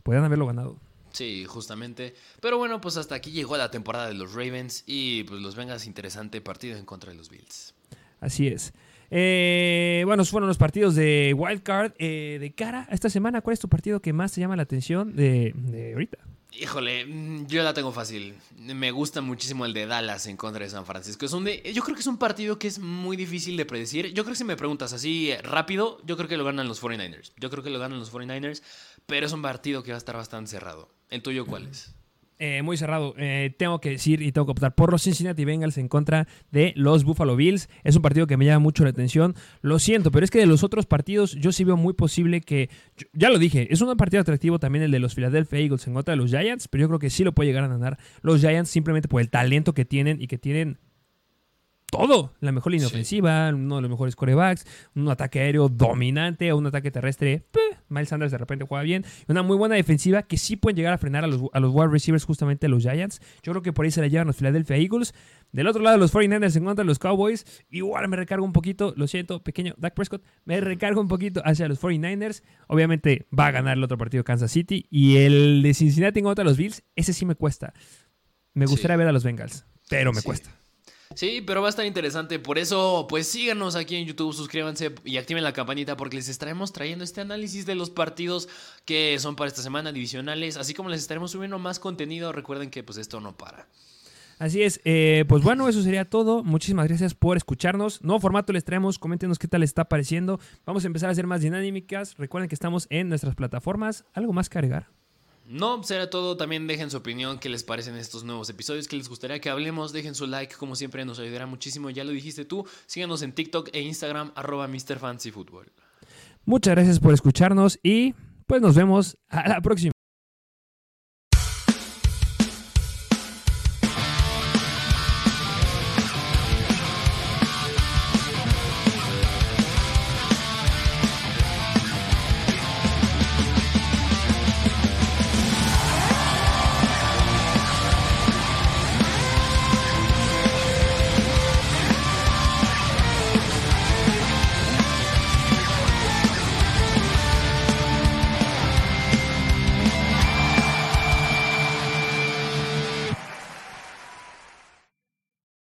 Pueden haberlo ganado. Sí, justamente. Pero bueno, pues hasta aquí llegó la temporada de los Ravens y pues los vengas interesante partido en contra de los Bills. Así es. Eh, bueno, fueron los partidos de Wildcard. Eh, de cara a esta semana, ¿cuál es tu partido que más te llama la atención de, de ahorita? Híjole, mm, yo la tengo fácil. Me gusta muchísimo el de Dallas en contra de San Francisco. Es un yo creo que es un partido que es muy difícil de predecir. Yo creo que si me preguntas así rápido, yo creo que lo ganan los 49ers. Yo creo que lo ganan los 49ers, pero es un partido que va a estar bastante cerrado. ¿El tuyo cuál es? Eh, muy cerrado. Eh, tengo que decir y tengo que optar por los Cincinnati Bengals en contra de los Buffalo Bills. Es un partido que me llama mucho la atención. Lo siento, pero es que de los otros partidos yo sí veo muy posible que. Ya lo dije, es un partido atractivo también el de los Philadelphia Eagles en contra de los Giants, pero yo creo que sí lo puede llegar a ganar los Giants simplemente por el talento que tienen y que tienen todo. La mejor línea Sí. ofensiva, uno de los mejores corebacks, un ataque aéreo dominante, un ataque terrestre. peh, Miles Sanders de repente juega bien. Una muy buena defensiva que sí pueden llegar a frenar a los, a los wide receivers, justamente a los Giants. Yo creo que por ahí se la llevan los Philadelphia Eagles. Del otro lado, los 49ers en contra de los Cowboys. Igual me recargo un poquito, lo siento, pequeño Dak Prescott. Me recargo un poquito hacia los 49ers. Obviamente va a ganar el otro partido Kansas City. Y el de Cincinnati en contra de los Bills, ese sí me cuesta. Me gustaría Sí. ver a los Bengals, pero me Sí. cuesta. Sí, pero va a estar interesante. Por eso, pues síganos aquí en YouTube, suscríbanse y activen la campanita porque les estaremos trayendo este análisis de los partidos que son para esta semana, divisionales, así como les estaremos subiendo más contenido. Recuerden que pues esto no para. Así es, eh, pues bueno, eso sería todo. Muchísimas gracias por escucharnos. Nuevo formato les traemos, coméntenos qué tal les está pareciendo. Vamos a empezar a hacer más dinámicas. Recuerden que estamos en nuestras plataformas. ¿Algo más que agregar? No, será todo. También dejen su opinión, qué les parecen estos nuevos episodios, qué les gustaría que hablemos. Dejen su like, como siempre nos ayudará muchísimo. Ya lo dijiste tú. Síganos en TikTok e Instagram, arroba MrFancyFootball. Muchas gracias por escucharnos y pues nos vemos a la próxima.